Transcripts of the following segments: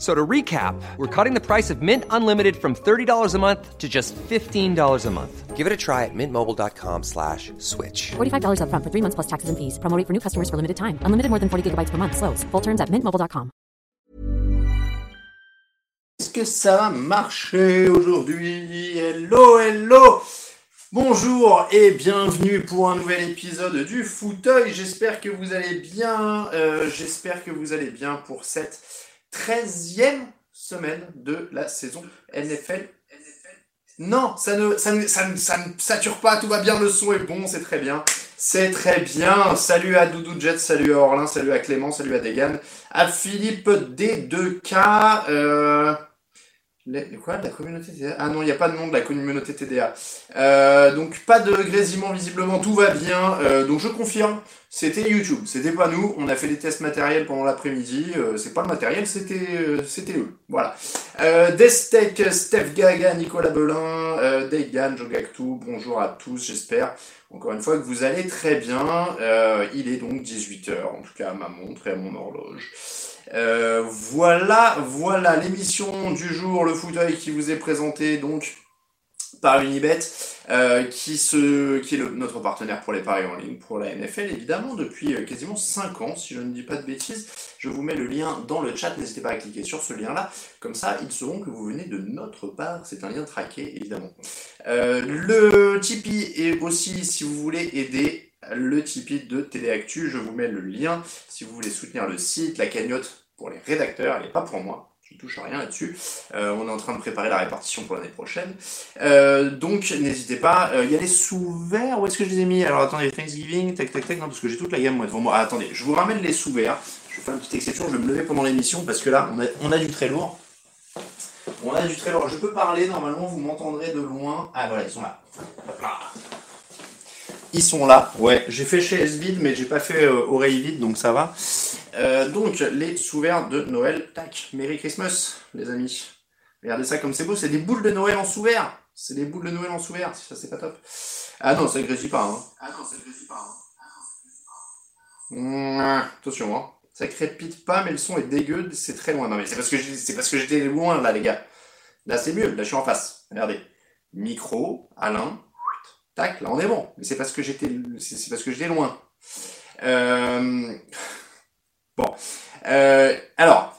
So to recap, we're cutting the price of Mint Unlimited from $30 a month to just $15 a month. Give it a try at mintmobile.com slash switch. $45 upfront for three months plus taxes and fees. Promo rate for new customers for limited time. Unlimited more than 40 gigabytes per month. Slows. Full terms at mintmobile.com. Est-ce que ça va marcher aujourd'hui? Hello, hello Bonjour et bienvenue pour un nouvel épisode du fauteuil. J'espère que vous allez bien. Euh, J'espère que vous allez bien pour cette 13e semaine de la saison NFL. Non, ça ne, ça, ne, ça, ne, ça ne sature pas, tout va bien, le son est bon, c'est très bien. C'est très bien. Salut à Doudou Jet, salut à Orlin, salut à Clément, salut à Degan, à Philippe D2K. Euh... Les, quoi La communauté TDA Ah non, il n'y a pas de nom de la communauté TDA. Euh, donc pas de grésillement visiblement, tout va bien. Euh, donc je confirme, c'était YouTube, c'était pas nous. On a fait des tests matériels pendant l'après-midi. Euh, c'est pas le matériel, c'était euh, c'était eux. Voilà. Euh, Destec, Steph Gaga, Nicolas Belin, euh, Degan, Jogactu, bonjour à tous, j'espère. Encore une fois que vous allez très bien. Euh, il est donc 18h, en tout cas à ma montre et à mon horloge. Euh, voilà, voilà l'émission du jour, le fauteuil qui vous est présenté donc par Unibet, euh, qui, est notre partenaire pour les paris en ligne, pour la NFL évidemment, depuis euh, quasiment 5 ans, si je ne dis pas de bêtises. Je vous mets le lien dans le chat, n'hésitez pas à cliquer sur ce lien-là, comme ça ils sauront que vous venez de notre part, c'est un lien traqué évidemment. Le Tipeee est aussi, si vous voulez aider le Tipeee de TD Actu. Je vous mets le lien si vous voulez soutenir le site, la cagnotte pour les rédacteurs, elle n'est pas pour moi. Je touche à rien là-dessus. Euh, on est en train de préparer la répartition pour l'année prochaine. Euh, donc n'hésitez pas. Il y a les sous-verts. Où est-ce que je les ai mis? Alors attendez, Thanksgiving, tac tac tac. Non, parce que j'ai toute la gamme moi devant moi. Ah, attendez, je vous ramène les sous-verts. Je vais faire une petite exception. Je vais me lever pendant l'émission parce que là, on a, du très lourd. On a du très lourd. Je peux parler. Normalement, vous m'entendrez de loin. Ah voilà, ils sont là. Ils sont là, ouais. J'ai fait chez vide, mais j'ai pas fait euh, oreille vide, donc ça va. Euh, donc, les sous-verts de Noël. Tac, Merry Christmas, les amis. Regardez ça comme c'est beau, c'est des boules de Noël en sous-verre. C'est des boules de Noël en sous-verre, ça c'est pas top. Ah non, ça grésille pas, hein. Ah non, ça grésille pas, hein. Mmh, attention, hein. Ça crépite pas, mais le son est dégueu, c'est très loin. Non, mais c'est parce que j'ai- c'est parce que j'étais loin, là, les gars. Là, c'est mieux, là, je suis en face. Regardez. Micro, Alain, tac, là, on est bon. Mais c'est parce que j'étais, c'est parce que j'étais loin. Euh... Bon. Euh, alors,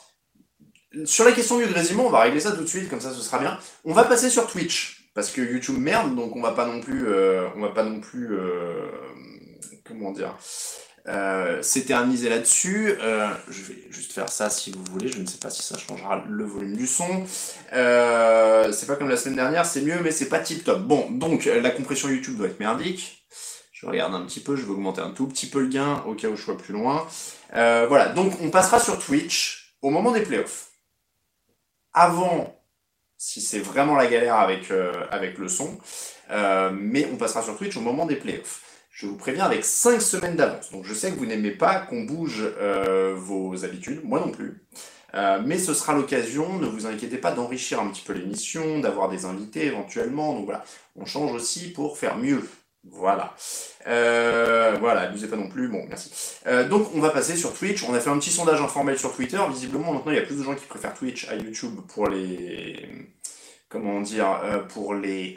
sur la question du grésillement, on va régler ça tout de suite, comme ça ce sera bien. On va passer sur Twitch, parce que YouTube merde, donc on va pas non plus, euh, on va pas non plus, euh, comment dire, euh, s'éterniser là-dessus. Euh, je vais juste faire ça si vous voulez. Je ne sais pas si ça changera le volume du son. Euh, c'est pas comme la semaine dernière, c'est mieux, mais c'est pas tip top. Bon, donc la compression YouTube doit être merdique. Je regarde un petit peu, je vais augmenter un tout petit peu le gain au cas où je sois plus loin. Voilà, donc on passera sur Twitch au moment des playoffs. Avant, si c'est vraiment la galère avec, avec le son, mais on passera sur Twitch au moment des playoffs. Je vous préviens avec 5 semaines d'avance. Donc je sais que vous n'aimez pas qu'on bouge euh, vos habitudes, moi non plus. Euh, mais ce sera l'occasion, ne vous inquiétez pas, d'enrichir un petit peu l'émission, d'avoir des invités éventuellement. Donc voilà, on change aussi pour faire mieux. Voilà. Euh, voilà, abusez pas non plus. Bon, merci. Euh, donc, on va passer sur Twitch. On a fait un petit sondage informel sur Twitter. Visiblement, maintenant, il y a plus de gens qui préfèrent Twitch à YouTube pour les. Comment dire Pour les.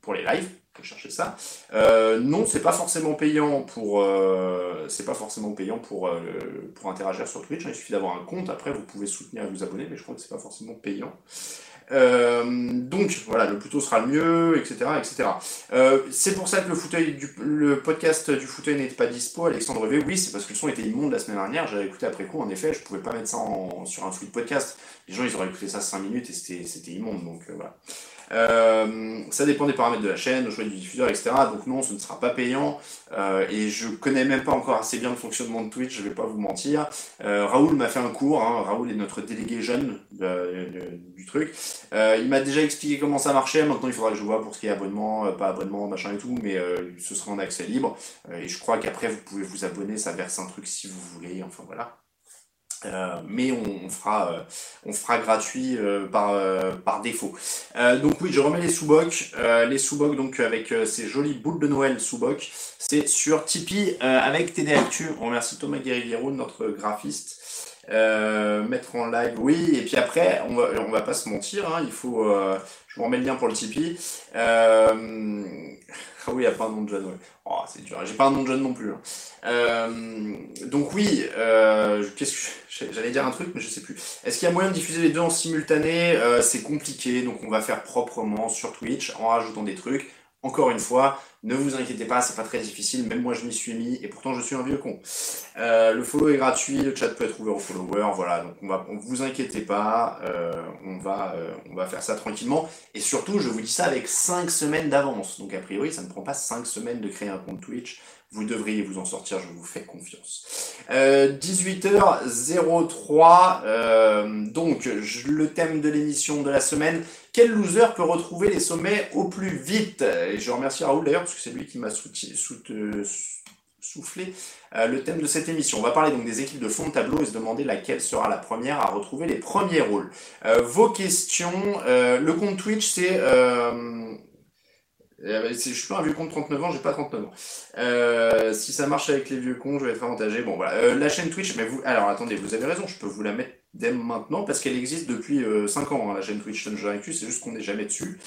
pour les lives. Chercher ça. Euh, non, c'est pas forcément payant pour, euh, pas forcément payant pour euh, pour interagir sur Twitch. Il suffit d'avoir un compte. Après, vous pouvez soutenir et vous abonner, mais je crois que c'est pas forcément payant. Donc voilà, le plus tôt sera le mieux, etc., etc. C'est pour ça que le fauteuil, du, le podcast du fauteuil n'était pas dispo. Alexandre V, oui, c'est parce que le son était immonde la semaine dernière. J'avais écouté après coup. En effet, je pouvais pas mettre ça en- sur un flux de podcast. Les gens, ils auraient écouté ça 5 minutes et c'était immonde. Donc voilà. Euh, ça dépend des paramètres de la chaîne, au choix du diffuseur, etc. Donc non, ce ne sera pas payant. Euh, et je connais même pas encore assez bien le fonctionnement de Twitch, je vais pas vous mentir. Euh, Raoul m'a fait un cours, hein. Raoul est notre délégué jeune euh, du truc. Euh, il m'a déjà expliqué comment ça marchait, maintenant il faudra que je vois pour ce qui est abonnement, pas abonnement, machin et tout, mais ce sera en accès libre. Et je crois qu'après vous pouvez vous abonner, ça verse un truc si vous voulez, enfin voilà. Euh, mais on, on fera, euh, on fera gratuit euh, par, euh, par défaut. Euh, donc oui, je remets les sous-bocs. Les sous-bocs donc avec ces jolies boules de Noël sous-bocs. C'est sur Tipeee avec TD Actu. On remercie Thomas Guerriero, notre graphiste. Euh, mettre en live, oui. Et puis après, on va, on va pas se mentir. Hein, il faut. euh, je vous remets le lien pour le Tipeee. Euh, ah oui, il n'y a pas un nom de jeune. Ouais. Oh, c'est dur. J'ai pas un nom de jeune non plus. hein. Euh, donc oui, euh, qu'est-ce que j'allais dire un truc, mais je sais plus. Est-ce qu'il y a moyen de diffuser les deux en simultané? C'est compliqué, donc on va faire proprement sur Twitch en rajoutant des trucs. Encore une fois, ne vous inquiétez pas, c'est pas très difficile. Même moi, je m'y suis mis, et pourtant, je suis un vieux con. Euh, le follow est gratuit, le chat peut être ouvert aux followers, voilà. Donc on va, vous inquiétez pas, euh, on va, euh, on va faire ça tranquillement. Et surtout, je vous dis ça avec 5 semaines d'avance. Donc a priori, ça ne prend pas 5 semaines de créer un compte Twitch. Vous devriez vous en sortir, je vous fais confiance. Euh, 18h03, euh, donc je, le thème de l'émission de la semaine, quel loser peut retrouver les sommets au plus vite? Et je remercie Raoul d'ailleurs, parce que c'est lui qui m'a soufflé euh, le thème de cette émission. On va parler donc des équipes de fond de tableau et se demander laquelle sera la première à retrouver les premiers rôles. Euh, vos questions, euh, le compte Twitch c'est euh, euh, c'est- je suis pas un vieux con de 39 ans, j'ai pas 39 ans. Euh, si ça marche avec les vieux cons, je vais être avantagé. Bon voilà, Euh, la chaîne Twitch, mais vous, alors attendez, vous avez raison, je peux vous la mettre dès maintenant parce qu'elle existe depuis euh, 5 ans, hein, la chaîne Twitch Dungeon Actu, c'est juste qu'on n'est jamais dessus.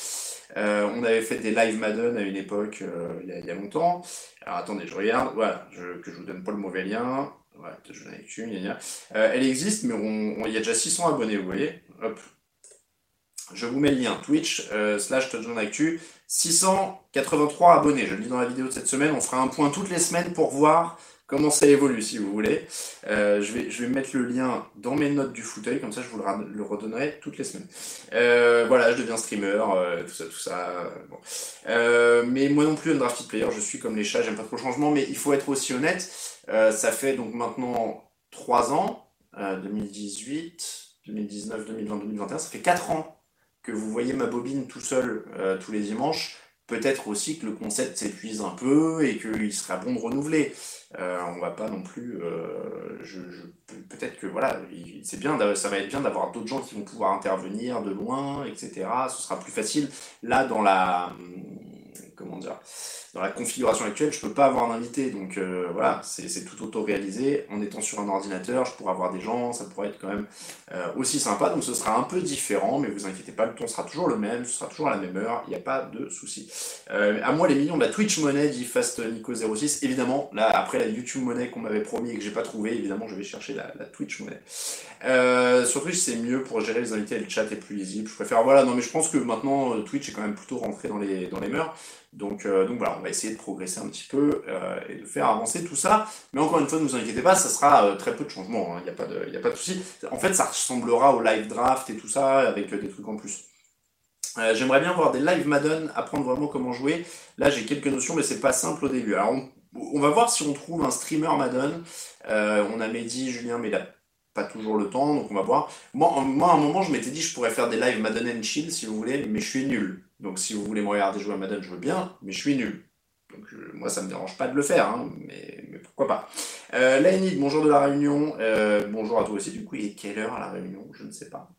Euh, on avait fait des live Madden à une époque, euh, il y, y a longtemps. Alors attendez, je regarde, voilà, je, que je vous donne pas le mauvais lien. Voilà, Dungeon Actu, gna gna. Elle existe, mais il y a déjà 600 abonnés, vous voyez. Hop. Je vous mets le lien, Twitch euh, slash Touchdown Actu. 683 abonnés, je le dis dans la vidéo de cette semaine. On fera un point toutes les semaines pour voir comment ça évolue, si vous voulez. Euh, je, vais, je vais mettre le lien dans mes notes du fauteuil, comme ça je vous le, ra- le redonnerai toutes les semaines. Euh, voilà, je deviens streamer, euh, tout ça, tout ça. mais moi non plus, un drafted player, je suis comme les chats, j'aime pas trop le changement, mais il faut être aussi honnête. Ça fait donc maintenant 3 ans, euh, 2018, 2019, 2020, 2021, ça fait 4 ans que vous voyez ma bobine tout seul euh, tous les dimanches. Peut-être aussi que le concept s'épuise un peu et qu'il serait bon de renouveler. Euh, on va pas non plus. euh, peut-être que voilà, il- c'est bien, ça va être bien d'avoir d'autres gens qui vont pouvoir intervenir de loin, etc. Ce sera plus facile. Là, dans la comment dire, dans la configuration actuelle, je peux pas avoir un invité, donc euh, voilà, c'est tout auto-réalisé. En étant sur un ordinateur, je pourrais avoir des gens, ça pourrait être quand même euh, aussi sympa. Donc ce sera un peu différent, mais vous inquiétez pas, le ton sera toujours le même, ce sera toujours à la même heure, il n'y a pas de souci. Euh, à moi les millions de la Twitch monnaie, dit Fast Nico 06. Évidemment, là après la YouTube monnaie qu'on m'avait promis et que j'ai pas trouvé, évidemment je vais chercher la, Twitch monnaie. Euh, sur Twitch c'est mieux pour gérer les invités, le chat est plus lisible. Je préfère voilà, non mais je pense que maintenant Twitch est quand même plutôt rentré dans les dans les mœurs. Donc, euh, donc voilà, on va essayer de progresser un petit peu euh, et de faire avancer tout ça. Mais encore une fois, ne vous inquiétez pas, ça sera euh, très peu de changements, il n'y a pas de, pas de souci. En fait, ça ressemblera au live draft et tout ça, avec euh, des trucs en plus. Euh, J'aimerais bien voir des live Madden, apprendre vraiment comment jouer. Là, j'ai quelques notions, mais c'est pas simple au début. Alors, on, on va voir si on trouve un streamer Madden. Euh, on a Mehdi, Julien, mais a pas toujours le temps, donc on va voir. Moi, moi à un moment, je m'étais dit je pourrais faire des live Madden and Chill, si vous voulez, mais je suis nul. Donc si vous voulez me regarder jouer à Madden, je veux bien, mais je suis nul. Donc moi, ça me dérange pas de le faire, hein, mais, pourquoi pas. Euh, Lainid, bonjour de la Réunion. Euh, bonjour à toi aussi, du coup, il est quelle heure à la Réunion? Je ne sais pas.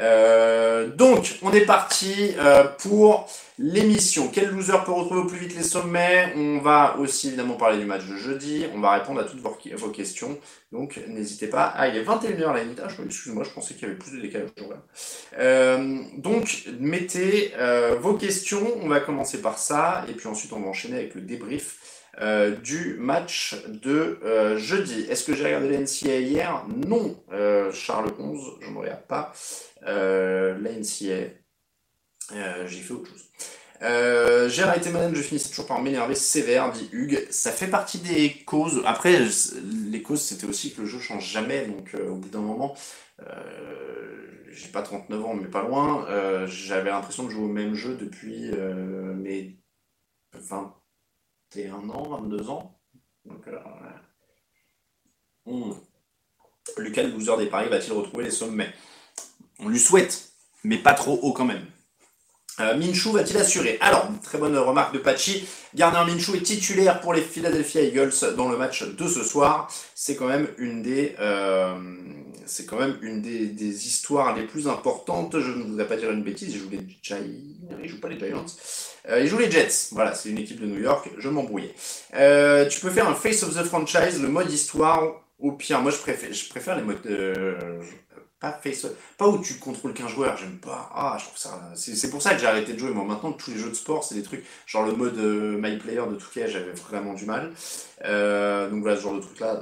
Euh, donc, on est parti pour l'émission. Quel loser peut retrouver au plus vite les sommets? On va aussi évidemment parler du match de jeudi. On va répondre à toutes vos, questions. Donc, n'hésitez pas. Ah, il est 21h la limite. Ah, excuse-moi, je pensais qu'il y avait plus de décalage. Euh, donc, mettez euh, vos questions. On va commencer par ça. Et puis ensuite, on va enchaîner avec le débrief. Euh, du match de jeudi. Est-ce que j'ai regardé la NCA hier? Non, Charles 11, je ne regarde pas. la NCA, j'ai fait autre chose. j'ai arrêté madame, je finissais toujours par m'énerver sévère, dit Hugues. Ça fait partie des causes. Après, les causes, c'était aussi que le jeu change jamais. Donc, au bout d'un moment, j'ai pas 39 ans, mais pas loin. J'avais l'impression de jouer au même jeu depuis mes 20 21 ans, 22 ans. Donc, euh, hmm. Lucas, le loser des paris, va-t-il retrouver les sommets? On lui souhaite, mais pas trop haut quand même. Euh, Minshu va-t-il assurer Alors, très bonne remarque de Pachi. Gardner Minshu est titulaire pour les Philadelphia Eagles dans le match de ce soir. C'est quand même une des, euh, c'est quand même une des, histoires les plus importantes. Je ne voudrais pas dire une bêtise. Il joue les Giants. Il joue pas les Giants. Euh, il joue les Jets. Voilà, c'est une équipe de New York. Je m'embrouillais. Euh, tu peux faire un face of the franchise, le mode histoire. Au pire, moi je préfère, je préfère les modes. Pas, pas où tu contrôles qu'un joueur, j'aime pas. Ah, je trouve ça. C'est pour ça que j'ai arrêté de jouer. Maintenant, tous les jeux de sport, c'est des trucs. Genre le mode euh, My Player de Touquet, j'avais vraiment du mal. Euh, donc voilà, ce genre de truc-là.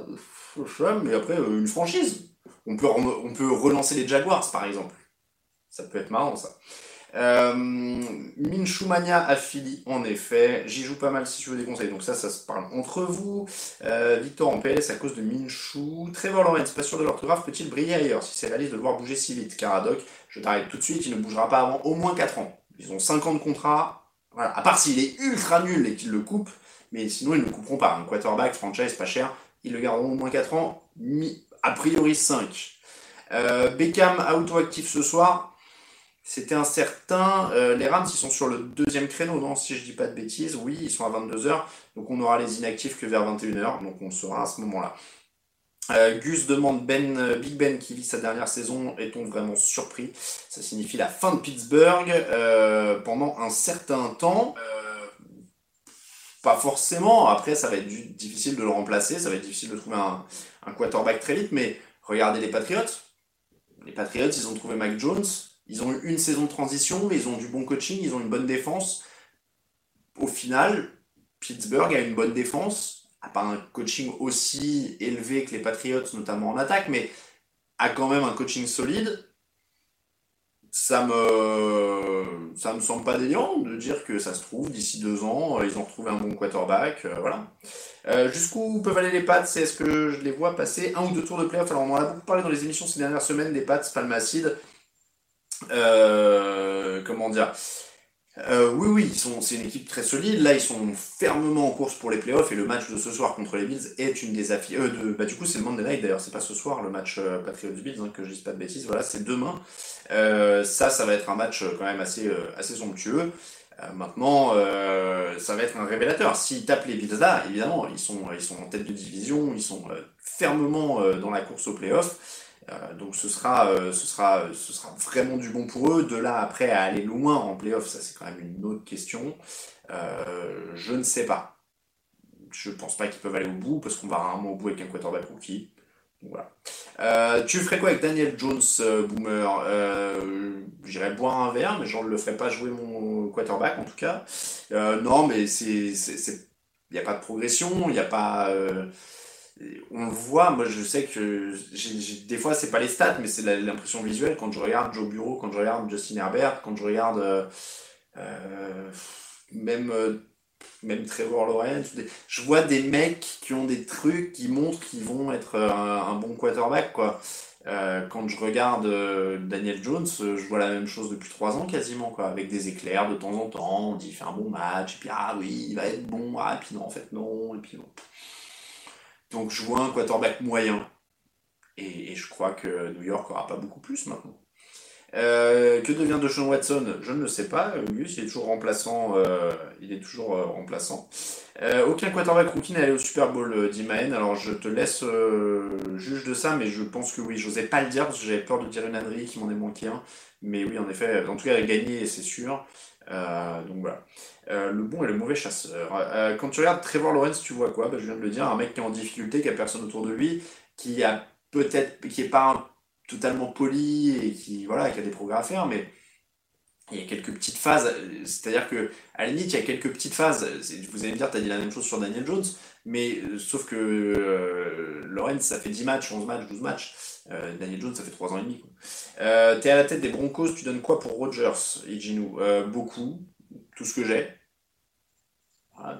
Mais après, euh, une franchise. On peut, on peut relancer les Jaguars, par exemple. Ça peut être marrant, ça. Euh, Minchumania à Philly, en effet. J'y joue pas mal si tu veux des conseils. Donc ça, ça se parle entre vous. Euh, Victor en PLS à cause de Minshu. Trevor Lawrence, pas sûr de l'orthographe, peut-il briller ailleurs si c'est la liste de le voir bouger si vite Caradoc, je t'arrête tout de suite, il ne bougera pas avant au moins 4 ans. Ils ont 5 ans de contrat. À part s'il est ultra nul et qu'ils le coupent, mais sinon ils ne le couperont pas. Un quarterback, franchise, pas cher, ils le garderont au moins 4 ans. A priori 5. Euh, Beckham auto-actif ce soir, c'était incertain. Euh, les Rams, ils sont sur le deuxième créneau, non Si je dis pas de bêtises, oui, ils sont à 22h. Donc on aura les inactifs que vers 21h. Donc on sera à ce moment-là. Euh, Gus demande ben, euh, Big Ben qui vit sa dernière saison, est-on vraiment surpris? Ça signifie la fin de Pittsburgh pendant un certain temps. pas forcément, après ça va être difficile de le remplacer, ça va être difficile de trouver un, un quarterback très vite, mais regardez les Patriots. Les Patriots, ils ont trouvé Mac Jones, ils ont eu une saison de transition, ils ont du bon coaching, ils ont une bonne défense. Au final, Pittsburgh a une bonne défense, a pas un coaching aussi élevé que les Patriots, notamment en attaque, mais a quand même un coaching solide. Ça me, ça me semble pas délirant de dire que ça se trouve d'ici deux ans, ils ont retrouvé un bon quarterback, euh, voilà. Euh, jusqu'où peuvent aller les Pats? Est-ce que je les vois passer un ou deux tours de playoff Alors on en a beaucoup parlé dans les émissions ces dernières semaines des Pats, Palmacide. Euh, comment dire? Euh, oui, oui, c'est une équipe très solide. Là, ils sont fermement en course pour les playoffs et le match de ce soir contre les Bills est une des affiches. Euh, bah, du coup, c'est le Monday Night d'ailleurs, c'est pas ce soir le match euh, Patriots-Bills, hein, que je dise pas de bêtises. Voilà, c'est demain. ça, ça va être un match quand même assez, assez somptueux. maintenant, ça va être un révélateur. S'ils tapent les Bills là, évidemment, ils sont, ils sont en tête de division, ils sont fermement dans la course aux playoffs. Euh, donc ce sera, euh, ce, sera, ce sera vraiment du bon pour eux. De là après à aller loin en playoff, ça c'est quand même une autre question. Euh, je ne sais pas. Je pense pas qu'ils peuvent aller au bout parce qu'on va rarement au bout avec un quarterback rookie. Voilà. tu ferais quoi avec Daniel Jones, Boomer? J'irais boire un verre, mais je ne le ferai pas jouer mon quarterback en tout cas. non, mais il n'y a pas de progression, il n'y a pas on le voit, moi je sais que des fois c'est pas les stats, mais c'est l'impression visuelle quand je regarde Joe Bureau, quand je regarde Justin Herbert, quand je regarde euh, euh, même, euh, même Trevor Lawrence. je vois des mecs qui ont des trucs qui montrent qu'ils vont être un, bon quarterback. Quoi. quand je regarde Daniel Jones, je vois la même chose depuis trois ans quasiment, quoi, avec des éclairs de temps en temps. On dit il fait un bon match, et puis ah oui, il va être bon, ah, et puis non, en fait non, et puis bon. Donc je vois un quarterback moyen. Et, je crois que New York aura pas beaucoup plus maintenant. Euh, que devient de Watson? Je ne le sais pas. Il est toujours remplaçant. Euh, il est toujours euh, remplaçant. aucun quarterback rookie n'est allé au Super Bowl, dit. Alors je te laisse juge de ça, mais je pense que oui. J'osais pas le dire parce que j'avais peur de dire une ânerie qui m'en est manqué un. Mais oui, en effet, en tout cas, il a gagné, c'est sûr. donc voilà. Le bon et le mauvais chasseur. quand tu regardes Trevor Lawrence, tu vois quoi? Bah, Je viens de le dire, un mec qui est en difficulté, qui a personne autour de lui, qui a peut-être, qui est pas totalement poli et qui, voilà, qui a des progrès à faire, mais il y a quelques petites phases, c'est-à-dire que à la limite, il y a quelques petites phases. Vous allez me dire, tu as dit la même chose sur Daniel Jones, mais euh, sauf que euh, Lorenz, ça fait 10 matchs, 11 matchs, 12 matchs. Euh, Daniel Jones, ça fait 3 ans et demi. Euh, tu es à la tête des Broncos, tu donnes quoi pour Rogers et Gino Beaucoup, tout ce que j'ai.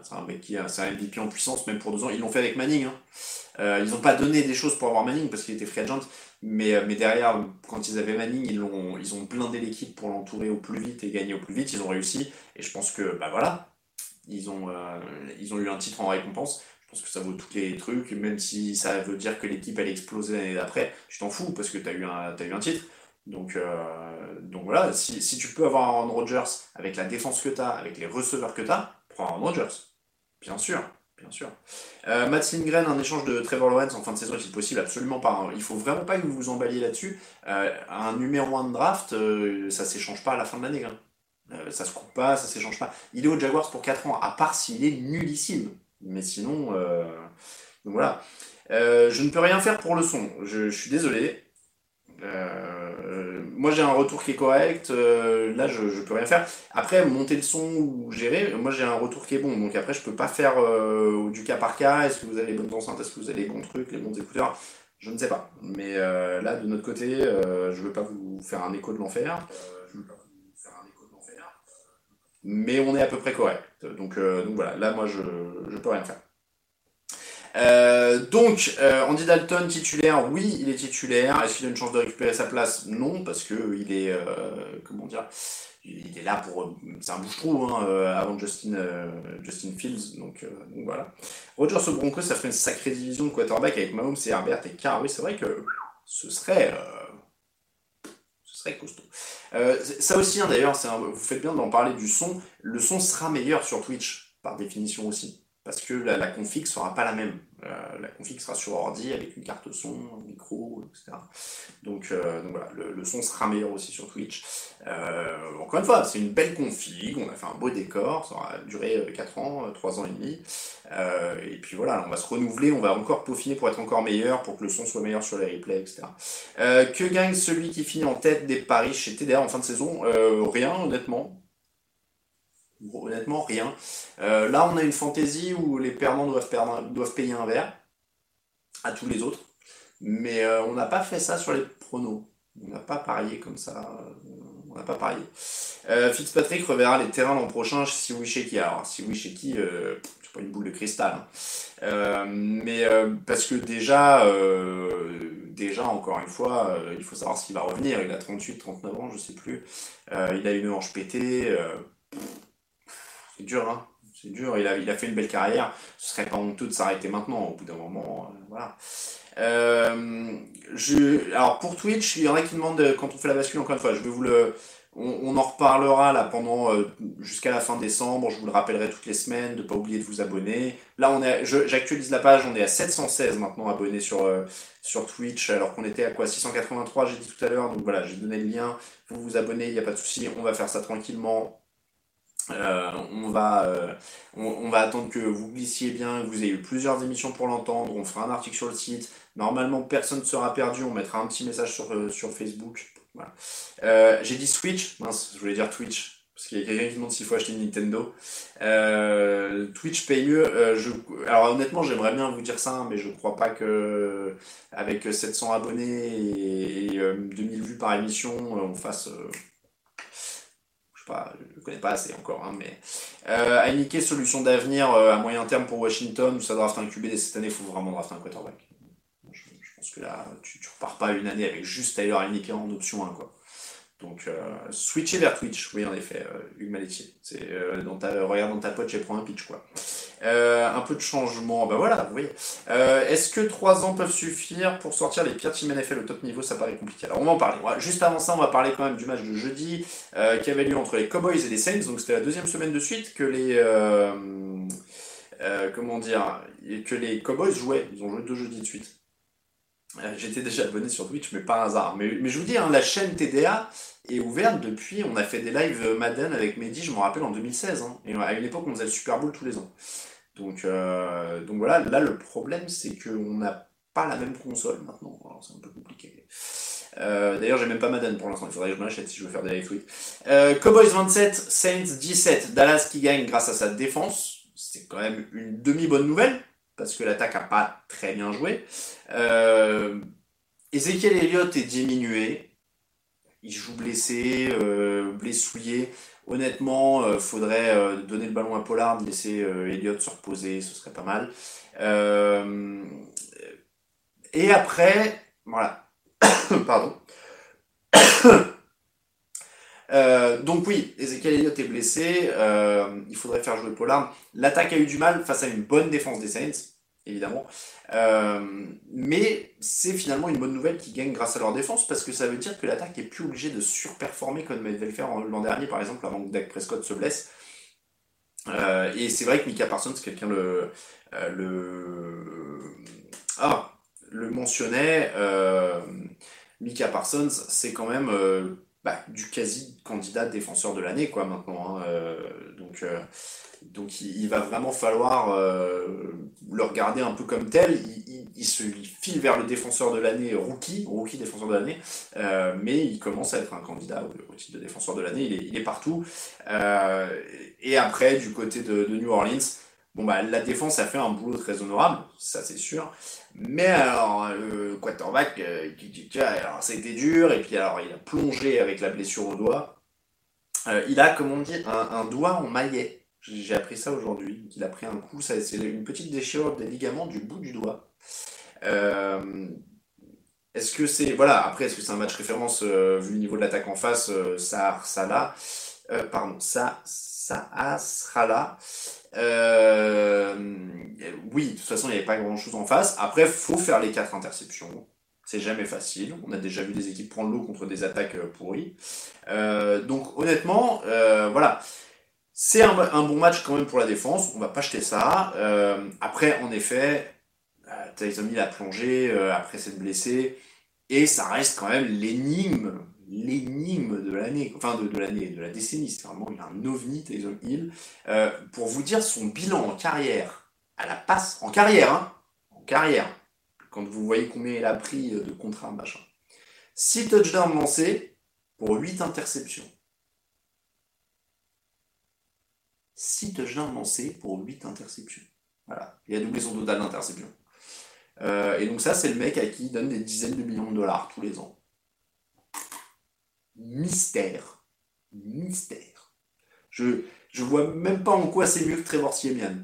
c'est un mec qui a, c'est un MVP en puissance, même pour deux ans. Ils l'ont fait avec Manning. Hein. ils n'ont pas donné des choses pour avoir Manning parce qu'il était free agent. Mais, euh, mais derrière, quand ils avaient Manning, ils ont, ils ont blindé l'équipe pour l'entourer au plus vite et gagner au plus vite. Ils ont réussi. Et je pense que, bah voilà, ils ont, euh, ils ont eu un titre en récompense. Je pense que ça vaut tous les trucs, même si ça veut dire que l'équipe allait exploser l'année d'après. Je t'en fous parce que tu eu eu un titre. Donc, euh, donc voilà, si, tu peux avoir un Aaron Rodgers avec la défense que tu as, avec les receveurs que tu as, prends Aaron Rodgers. Bien sûr bien sûr. Euh, Matt Lindgren, un échange de Trevor Lawrence en fin de saison est-il possible? Absolument pas. Hein. Il faut vraiment pas que vous vous emballiez là-dessus. Euh, un numéro 1 de draft, euh, ça s'échange pas à la fin de l'année. Hein. Ça se coupe pas, ça s'échange pas. Il est au Jaguars pour 4 ans, à part s'il est nullissime. Mais sinon, donc voilà. je ne peux rien faire pour le son. Je suis désolé. Euh, moi j'ai un retour qui est correct, euh, là je, peux rien faire. Après, monter le son ou gérer, moi j'ai un retour qui est bon, donc après je peux pas faire euh, du cas par cas, est-ce que vous avez les bonnes enceintes, est-ce que vous avez les bons trucs, les bons écouteurs, je ne sais pas. Mais là de notre côté, je veux pas vous faire un écho de l'enfer. Mais on est à peu près correct. Donc, donc voilà, là moi je, je peux rien faire. Euh, donc, euh, Andy Dalton titulaire, oui, il est titulaire. Est-ce qu'il a une chance de récupérer sa place? Non, parce que il est, euh, comment dire, il est là pour, c'est un bouche-trou hein, avant Justin, Justin Fields, donc, donc voilà. Rogers au ça ferait une sacrée division de quarterback avec Mahomes et Herbert et Carr. Oui, c'est vrai que ce serait, ce serait costaud. ça aussi, hein, d'ailleurs, vous faites bien d'en parler du son. Le son sera meilleur sur Twitch, par définition aussi parce que la, config sera pas la même. Euh, la config sera sur ordi avec une carte son, un micro, etc. Donc, euh, donc voilà, le, le, son sera meilleur aussi sur Twitch. Euh, encore une fois, c'est une belle config, on a fait un beau décor, ça aura duré 4 ans, 3 ans et demi. et puis voilà, on va se renouveler, on va encore peaufiner pour être encore meilleur, pour que le son soit meilleur sur les replays, etc. que gagne celui qui finit en tête des paris chez TDA en fin de saison? Rien, honnêtement honnêtement, rien. Euh, là, on a une fantaisie où les perdants doivent, payer un verre à tous les autres. Mais euh, on n'a pas fait ça sur les pronos. On n'a pas parié comme ça. On n'a pas parié. Euh, Fitzpatrick reverra les terrains l'an prochain si oui chez qui. Alors, si oui chez qui, c'est pas une boule de cristal. Hein. mais parce que déjà, déjà, encore une fois, il faut savoir s'il va revenir. Il a 38, 39 ans, je sais plus. il a une hanche pétée c'est dur, hein. C'est dur. Il a, fait une belle carrière. Ce serait pas honteux de s'arrêter maintenant. Au bout d'un moment, euh, voilà. Euh, alors pour Twitch, il y en a qui demandent quand on fait la bascule encore une fois. Je vais vous le, on, en reparlera là pendant euh, jusqu'à la fin décembre. Je vous le rappellerai toutes les semaines de pas oublier de vous abonner. Là, on est, j'actualise la page. On est à 716 maintenant abonnés sur sur Twitch, alors qu'on était à quoi? 683, j'ai dit tout à l'heure. Donc voilà, j'ai donné le lien. Vous vous abonnez, il n'y a pas de souci. On va faire ça tranquillement euh, on, va, euh, on, va attendre que vous glissiez bien, que vous ayez eu plusieurs émissions pour l'entendre. On fera un article sur le site. Normalement, personne ne sera perdu. On mettra un petit message sur, euh, sur Facebook. J'ai dit Switch. Mince, je voulais dire Twitch. Parce qu'il y a quelqu'un qui demande s'il faut acheter Nintendo. Twitch paye mieux. Alors honnêtement, j'aimerais bien vous dire ça, mais je crois pas que avec 700 abonnés et, et 2000 vues par émission, on fasse je ne connais pas assez encore, hein, mais euh, solution d'avenir euh, à moyen terme pour Washington, ça draft un QB cette année, il faut vraiment drafter un quarterback. Je, je, pense que là, tu, ne repars pas une année avec juste Tyler Heineken en option 1, quoi. Donc, euh, switcher vers Twitch, oui, en effet, euh, Hugues Maletier. C'est, euh, dans regarde dans ta poche et prends un pitch, quoi. Un peu de changement, bah voilà, vous voyez. Est-ce que 3 ans peuvent suffire pour sortir les pires teams NFL au top niveau? Ça paraît compliqué. Alors on va en parler. Juste avant ça, on va parler quand même du match de jeudi qui avait lieu entre les Cowboys et les Saints. Donc c'était la deuxième semaine de suite que les... comment dire Que les Cowboys jouaient. Ils ont joué deux jeudis de suite. Euh, j'étais déjà abonné sur Twitch, mais pas un hasard. Mais, je vous dis, hein, la chaîne TDA est ouverte depuis. On a fait des lives Madden avec Mehdi, je me rappelle, en 2016. Hein. et à une époque, on faisait le Super Bowl tous les ans. Donc, euh, donc voilà, là, le problème, c'est qu'on n'a pas la même console maintenant. c'est un peu compliqué. Euh, d'ailleurs, j'ai même pas Madden pour l'instant. Il faudrait que je m'achète si je veux faire des live tweets. Cowboys 27, Saints 17. Dallas qui gagne grâce à sa défense. C'est quand même une demi-bonne nouvelle parce que l'attaque n'a pas très bien joué. Euh, Ezekiel Elliott est diminué. Il joue blessé, euh, blessouillé. Honnêtement, euh, faudrait euh, donner le ballon à Pollard, laisser Elliott se reposer, ce serait pas mal. et après, voilà. Pardon. donc oui, Ezekiel Elliott est blessé, il faudrait faire jouer Pollard. L'attaque a eu du mal face à une bonne défense des Saints évidemment. Euh, mais c'est finalement une bonne nouvelle qui gagne grâce à leur défense parce que ça veut dire que l'attaque est plus obligée de surperformer comme elle devait le faire l'an dernier, par exemple, avant que Dak Prescott se blesse. Euh, et c'est vrai que Mika Parsons, quelqu'un le, euh, le, ah, le mentionnait, Mika Parsons, c'est quand même bah, du quasi candidat défenseur de l'année, quoi, maintenant. Hein, donc donc il, va vraiment falloir euh, le regarder un peu comme tel. Il, se file vers le défenseur de l'année rookie, rookie défenseur de l'année, euh, mais il commence à être un candidat au, titre de défenseur de l'année. Il est, partout. Euh, et après, du côté de, New Orleans, bon bah la défense a fait un boulot très honorable, ça c'est sûr. Mais alors le quarterback, c'était dur et puis alors il a plongé avec la blessure au doigt. il a, comme on dit, un, doigt en maillet. J'ai appris ça aujourd'hui, qu'il a pris un coup, c'est une petite déchirure des ligaments du bout du doigt. Euh, est-ce que c'est. Voilà, après, est-ce que c'est un match référence euh, vu le niveau de l'attaque en face euh, Ça, ça là. pardon, ça, ça sera là. oui, de toute façon, il n'y avait pas grand-chose en face. Après, faut faire les quatre interceptions. C'est jamais facile. On a déjà vu des équipes prendre l'eau contre des attaques pourries. donc, honnêtement, voilà. C'est un, bon match quand même pour la défense, on va pas jeter ça. Euh, après, en effet, euh, Tyson Hill a plongé euh, après s'être blessé, et ça reste quand même l'énigme, l'énigme de l'année, enfin de, l'année, de la décennie. C'est vraiment un ovni Tyson Hill. pour vous dire son bilan en carrière, à la passe, en carrière, hein, en carrière, quand vous voyez combien il a pris de contrats, machin. 6 touchdowns lancés pour 8 interceptions. 6 touchdowns lancés pour 8 interceptions. Voilà. Il a doublé son total d'interceptions. Euh, et donc ça, c'est le mec à qui il donne des dizaines de millions de dollars tous les ans. Mystère. Mystère. Je, je vois même pas en quoi c'est mieux que Trevor Siemian.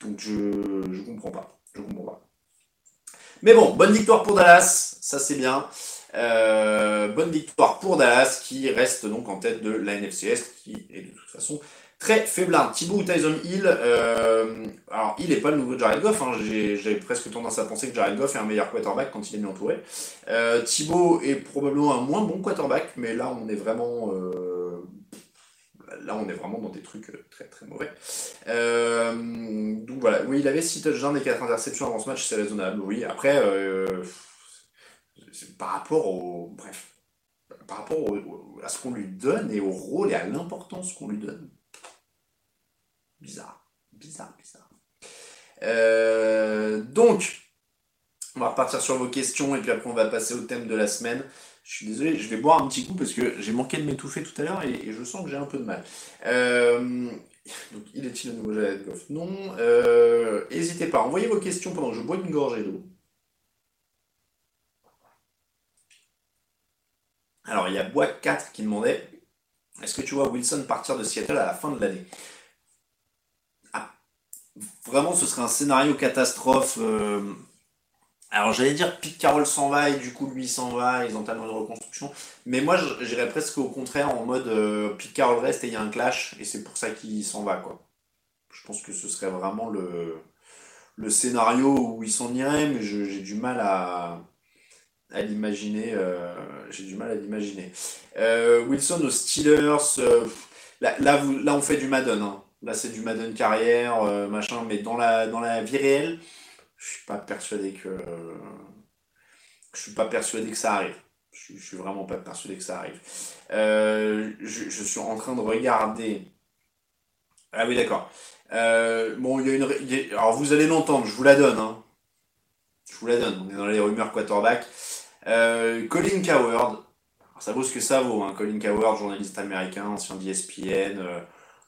Donc je, je comprends pas. Je comprends pas. Mais bon, bonne victoire pour Dallas, ça c'est bien. Euh, bonne victoire pour Dallas qui reste donc en tête de la NFCS qui est de toute façon très faiblard. Thibaut ou Tyson Hill, euh, alors il n'est pas le nouveau Jared Goff, hein. j'ai presque tendance à penser que Jared Goff est un meilleur quarterback quand il est bien entouré. Euh, Thibaut est probablement un moins bon quarterback, mais là on est vraiment là on est vraiment dans des trucs très très mauvais. donc voilà, oui il avait 6 touchdowns et 4 interceptions avant ce match, c'est raisonnable, oui. Après par rapport au. Bref. Par rapport à ce qu'on lui donne et au rôle et à l'importance qu'on lui donne. Bizarre. Bizarre, bizarre. Euh, donc, on va repartir sur vos questions et puis après on va passer au thème de la semaine. Je suis désolé, je vais boire un petit coup parce que j'ai manqué de m'étouffer tout à l'heure et, je sens que j'ai un peu de mal. Euh, donc, il est-il le nouveau Jared Goff? Non. Euh, n'hésitez pas, envoyez vos questions pendant que je bois une gorgée d'eau. Alors, il y a Bois 4 qui demandait est-ce que tu vois Wilson partir de Seattle à la fin de l'année? Vraiment, ce serait un scénario catastrophe. Euh, alors, j'allais dire Pete Carroll s'en va et du coup, lui s'en va, ils entament une reconstruction. Mais moi, j'irais presque au contraire en mode euh, Pete Carroll reste et il y a un clash et c'est pour ça qu'il s'en va, quoi. Je pense que ce serait vraiment le, le scénario où ils s'en iraient, mais j'ai du mal à, à l'imaginer. Euh, j'ai du mal à l'imaginer. Wilson aux Steelers, là, là, on fait du Madden. Hein. Là, c'est du Madden carrière, machin, mais dans la, dans la vie réelle, je suis pas persuadé que. je suis pas persuadé que ça arrive. Je, je suis vraiment pas persuadé que ça arrive. Je, je, suis en train de regarder. Ah oui, d'accord. bon, il y a une. alors, vous allez l'entendre, je vous la donne. Hein. Je vous la donne. On est dans les rumeurs quarterback. Euh, Colin Coward, ça vaut ce que ça vaut. Hein. Colin Coward, journaliste américain, ancien d'ESPN,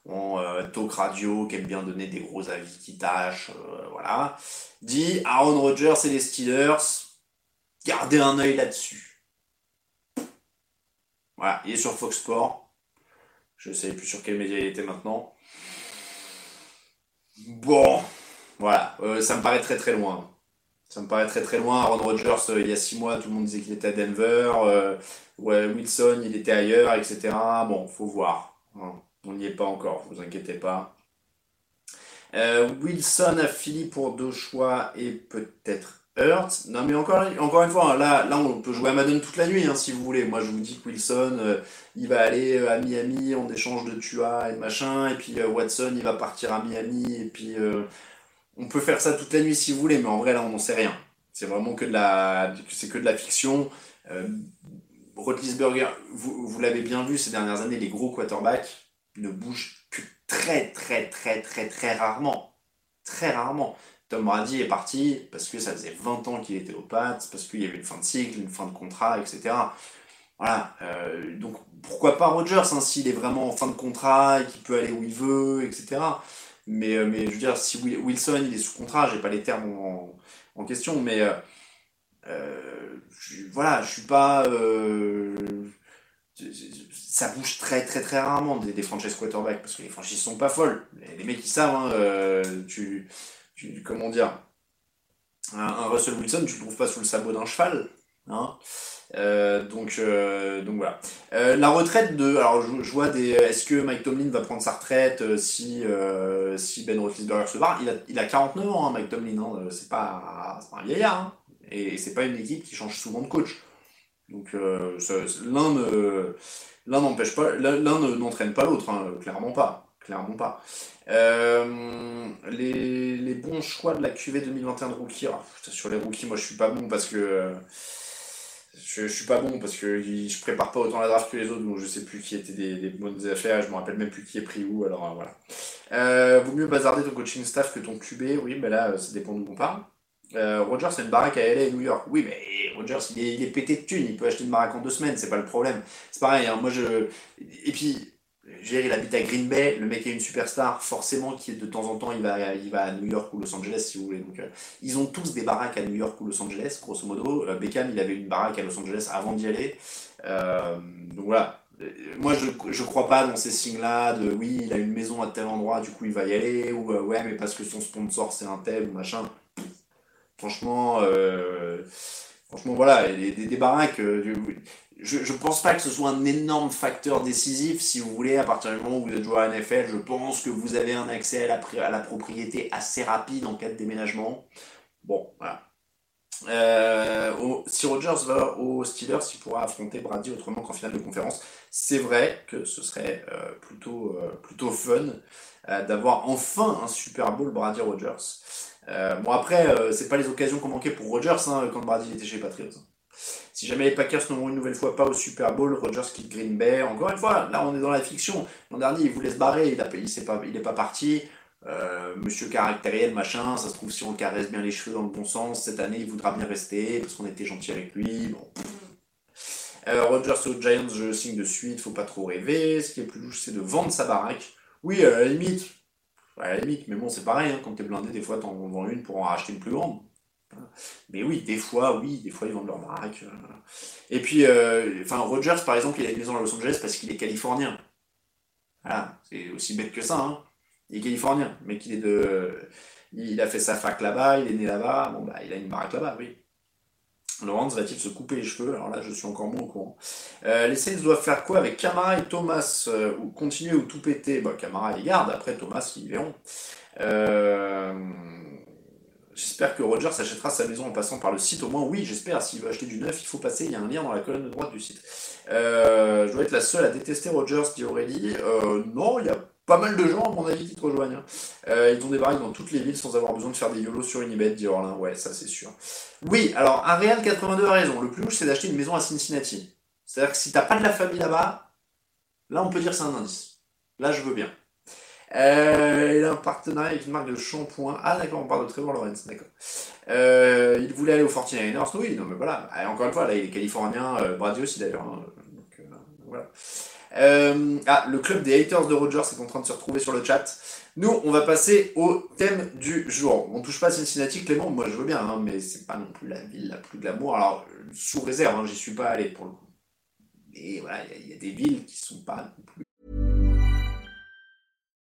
euh, euh, talk radio, qui aime bien donner des gros avis qui tâchent, euh, voilà. Dit Aaron Rodgers et les Steelers, gardez un œil là-dessus. Voilà, il est sur Fox Sports. Je ne sais plus sur quel média il était maintenant. Bon, voilà, ça me paraît très très loin. Ça me paraît très très loin. Aaron Rodgers, euh, il y a six mois, tout le monde disait qu'il était à Denver. Euh, Wilson, il était ailleurs, etc. Bon, faut voir. Hein. On n'y est pas encore, vous inquiétez pas. Euh, Wilson a fini pour deux choix et peut-être Hurt. Non, mais encore, encore une fois, hein, là, on peut jouer à Madden toute la nuit, hein, si vous voulez. Moi, je vous dis que Wilson, il va aller à Miami en échange de Tua et machin. Et puis Watson, il va partir à Miami. Et puis on peut faire ça toute la nuit si vous voulez, mais en vrai, là, on n'en sait rien. C'est vraiment que de la, c'est que de la fiction. Euh, Rotlisberger, vous, vous l'avez bien vu ces dernières années, les gros quarterbacks ne bougent que très, très, très, très, très rarement. Très rarement. Tom Brady est parti parce que ça faisait 20 ans qu'il était au Pats, parce qu'il y avait une fin de cycle, une fin de contrat, etc. Voilà. Euh, donc pourquoi pas Rodgers, hein, s'il est vraiment en fin de contrat et qu'il peut aller où il veut, etc. Mais, euh, mais je veux dire, si Wilson il est sous contrat, j'ai pas les termes en, question, mais euh, euh je, voilà, je suis pas. Ça bouge très très très rarement des, des franchises quarterback parce que les franchises sont pas folles. Les, mecs ils savent, hein, euh, tu, comment dire, un, Russell Wilson, tu le trouves pas sous le sabot d'un cheval. Hein euh, donc, euh, donc voilà. La retraite de. Alors, je, vois des. Est-ce que Mike Tomlin va prendre sa retraite si, si Ben Roethlisberger se barre? Il a, il a 49 ans, hein, Mike Tomlin. C'est pas, pas, un vieillard. Hein, et c'est pas une équipe qui change souvent de coach. Donc, l'un ne. L'un n'empêche n'entraîne pas l'autre, hein, clairement pas, clairement pas. les, les, bons choix de la QV 2021 de rookie, sur les rookies, moi je suis pas bon parce que je, je suis pas bon parce que je prépare pas autant la draft que les autres, donc je sais plus qui étaient des, bonnes affaires, je me rappelle même plus qui est pris où, alors euh, voilà. Euh, vaut mieux bazarder ton coaching staff que ton QB, oui, mais là, ça dépend d'où on parle. Euh, Rogers, c'est une baraque à LA et New York. Oui, mais Rogers, il est, pété de thunes, il peut acheter une baraque en deux semaines, c'est pas le problème. C'est pareil, hein, moi je. Et puis, Jerry, il habite à Green Bay, le mec est une superstar, forcément, qui de temps en temps, il va, il va à New York ou Los Angeles, si vous voulez. Euh, ils ont tous des baraques à New York ou Los Angeles, grosso modo. Euh, Beckham, il avait une baraque à Los Angeles avant d'y aller. Euh, donc voilà. Moi, je, je crois pas dans ces signes-là de oui, il a une maison à tel endroit, du coup, il va y aller, ou ouais, mais parce que son sponsor, c'est un tel, ou machin. Franchement, franchement, voilà, des, des, baraques je ne pense pas que ce soit un énorme facteur décisif, si vous voulez, à partir du moment où vous êtes joueur à NFL, je pense que vous avez un accès à la, propriété assez rapide en cas de déménagement. Bon, voilà. Euh, si Rogers va aux Steelers, il pourra affronter Brady autrement qu'en finale de conférence. C'est vrai que ce serait euh, plutôt, euh, plutôt fun d'avoir enfin un Super Bowl Brady Rogers. Bon après, c'est pas les occasions qu'on manquait pour Rogers hein, quand Brady était chez Patriots. Si jamais les Packers n'auront une nouvelle fois pas au Super Bowl, Rodgers quitte Green Bay. Encore une fois, là on est dans la fiction. L'an dernier, il voulait se barrer, il n'est pas, pas parti. Euh, monsieur caractériel, machin, ça se trouve si on caresse bien les cheveux dans le bon sens, cette année il voudra bien rester parce qu'on était gentil avec lui. Bon. Euh, Rodgers aux Giants, je signe de suite, faut pas trop rêver. Ce qui est plus louche, c'est de vendre sa baraque. Oui, à la limite. À la limite, mais bon, c'est pareil, hein, quand t'es blindé, des fois t'en vends une pour en racheter une plus grande. Mais oui, des fois, oui, des fois ils vendent leur baraque. Euh. Et puis, euh, enfin, Rogers, par exemple, il a une maison à Los Angeles parce qu'il est californien. Voilà, c'est aussi bête que ça. Hein. Il est californien, mais qu'il est de. Il a fait sa fac là-bas, il est né là-bas, bon bah il a une baraque là-bas, oui. Lawrence va-t-il se couper les cheveux? Alors là, je suis encore moins au courant. Euh, les Saints doivent faire quoi avec Camara et Thomas euh, ou Continuer ou tout péter? Bah, Camara les garde, après Thomas, ils verront. Euh, j'espère que Roger s'achètera sa maison en passant par le site. Au moins, oui, j'espère. S'il veut acheter du neuf, il faut passer. Il y a un lien dans la colonne de droite du site. je dois être la seule à détester Rogers, dit Aurélie. non, il y a pas mal de gens, à mon avis, qui te rejoignent. Hein. Euh, ils ont des dans toutes les villes sans avoir besoin de faire des yolos sur Unibet, dit Orlin. Ouais, ça c'est sûr. Oui, alors, Ariane 82 a raison. Le plus louche, c'est d'acheter une maison à Cincinnati. C'est-à-dire que si t'as pas de la famille là-bas, là, on peut dire c'est un indice. Là, je veux bien. Euh, il a un partenariat avec une marque de shampoing. Ah, d'accord, on parle de Trevor Lawrence, d'accord. Euh, il voulait aller au 49ers. Oui, non, mais voilà. encore une fois, là, il est californien. Euh, aussi, d'ailleurs. Hein. Donc, voilà. Euh, ah, le club des haters de Rogers est en train de se retrouver sur le chat. Nous, on va passer au thème du jour. On touche pas à Cincinnati, Clément, moi je veux bien, hein, mais c'est pas non plus la ville la plus glamour. Alors, sous réserve, hein, j'y suis pas allé pour le coup. Mais voilà, il y, y, a des villes qui sont pas non plus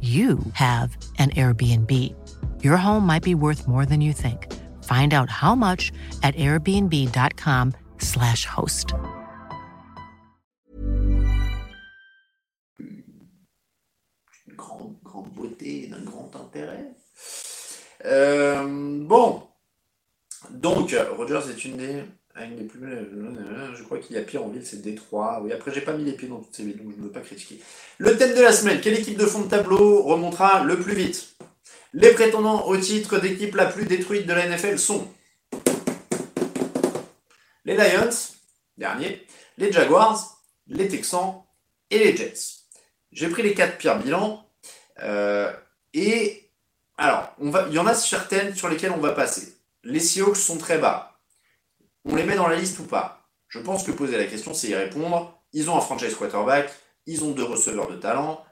you have an Airbnb. Your home might be worth more than you think. Find out how much at airbnb.com/slash host. Grande, grande beauté, d'un grand intérêt. Euh, bon. Donc, Rogers est une des Une des plus je crois qu'il y a pire en ville, c'est Détroit. Oui, après, j'ai pas mis les pieds dans toutes ces villes, je ne veux pas critiquer. Le thème de la semaine, quelle équipe de fond de tableau remontera le plus vite? Les prétendants au titre d'équipe la plus détruite de la NFL sont les Lions, dernier, les Jaguars, les Texans et les Jets. J'ai pris les quatre pires bilans. Euh, et alors, il y en a certaines sur lesquelles on va passer. Les Seahawks sont très bas on les met dans la liste ou pas? Je pense que poser la question, c'est y répondre. Ils ont un franchise quarterback, ils ont deux receveurs de talent,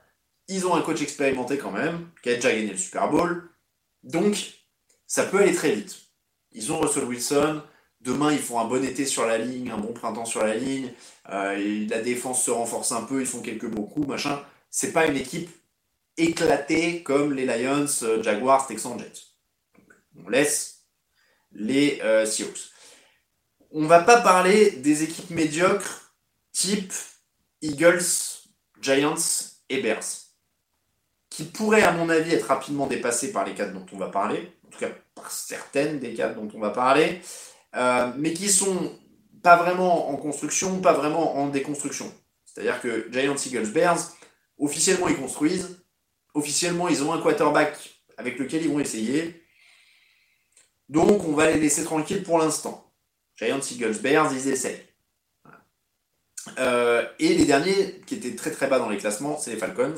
ils ont un coach expérimenté quand même, qui a déjà gagné le Super Bowl. Donc, ça peut aller très vite. Ils ont Russell Wilson. Demain, ils font un bon été sur la ligne, un bon printemps sur la ligne. Euh, la défense se renforce un peu, ils font quelques beaux coups, machin. C'est pas une équipe éclatée comme les Lions, euh, Jaguars, Texans, Jets. on laisse les euh, Seahawks on va pas parler des équipes médiocres type Eagles, Giants et Bears, qui pourraient, à mon avis, être rapidement dépassés par les quatre dont on va parler, en tout cas par certaines des quatre dont on va parler, euh, mais qui sont pas vraiment en construction, pas vraiment en déconstruction. C'est-à-dire que Giants, Eagles, Bears, officiellement ils construisent, officiellement ils ont un quarterback avec lequel ils vont essayer, donc on va les laisser tranquilles pour l'instant. Giants, Eagles, Bears, ils essayent. Euh, et les derniers, qui étaient très très bas dans les classements, c'est les Falcons.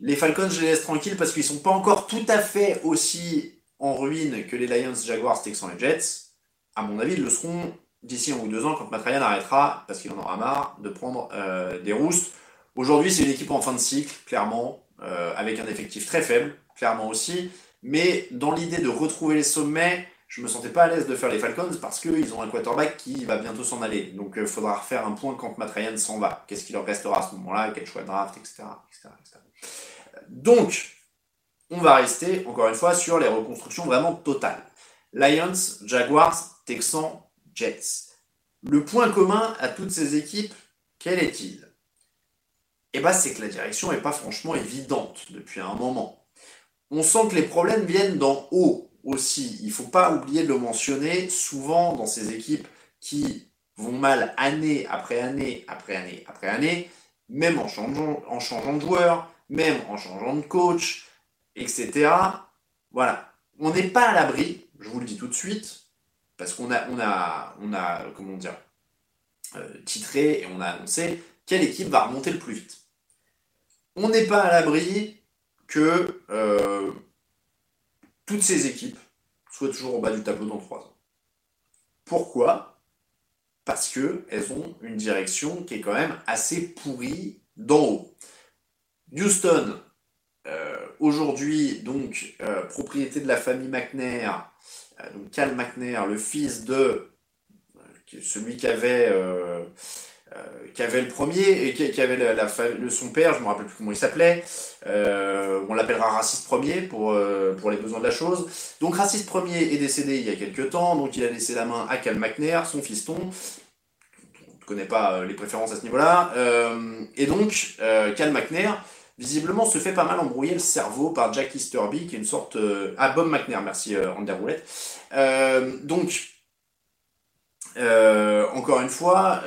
Les Falcons, je les laisse tranquilles parce qu'ils ne sont pas encore tout à fait aussi en ruine que les Lions, Jaguars, Texans et Jets. À mon avis, ils le seront d'ici un ou deux ans quand Matt Ryan arrêtera, parce qu'il en aura marre, de prendre euh, des roustes. Aujourd'hui, c'est une équipe en fin de cycle, clairement, euh, avec un effectif très faible, clairement aussi. Mais dans l'idée de retrouver les sommets, je me sentais pas à l'aise de faire les Falcons parce qu'ils ont un quarterback qui va bientôt s'en aller. Donc il euh, faudra refaire un point quand Matt Ryan s'en va. Qu'est-ce qu'il leur restera à ce moment-là? Quel choix de draft, etc., Donc, on va rester, encore une fois, sur les reconstructions vraiment totales. Lions, Jaguars, Texans, Jets. Le point commun à toutes ces équipes, quel est-il? Eh bien, c'est que la direction n'est pas franchement évidente depuis un moment. On sent que les problèmes viennent d'en haut aussi, il faut pas oublier de le mentionner, souvent dans ces équipes qui vont mal année après année, après année, après année, même en changeant, en changeant de joueur, même en changeant de coach, etc. Voilà. On n'est pas à l'abri, je vous le dis tout de suite, parce qu'on a, on a, on a, comment dire, euh, titré et on a annoncé quelle équipe va remonter le plus vite. On n'est pas à l'abri que euh, toutes ces équipes soient toujours au bas du tableau dans trois ans. Pourquoi? Parce qu'elles ont une direction qui est quand même assez pourrie d'en haut. Houston, euh, aujourd'hui, donc, euh, propriété de la famille McNair, euh, donc Cal McNair, le fils de celui qui avait, qui avait le premier, et qui, avait son père, je ne me rappelle plus comment il s'appelait, on l'appellera raciste premier pour, pour les besoins de la chose. Donc raciste premier est décédé il y a quelques temps, donc il a laissé la main à Cal McNair, son fiston, on ne connaît pas les préférences à ce niveau-là, et donc Cal McNair visiblement se fait pas mal embrouiller le cerveau par Jack Easterby, qui est une sorte... Euh, ah, Bob McNair, merci euh, Randy Roulette. Euh, encore une fois,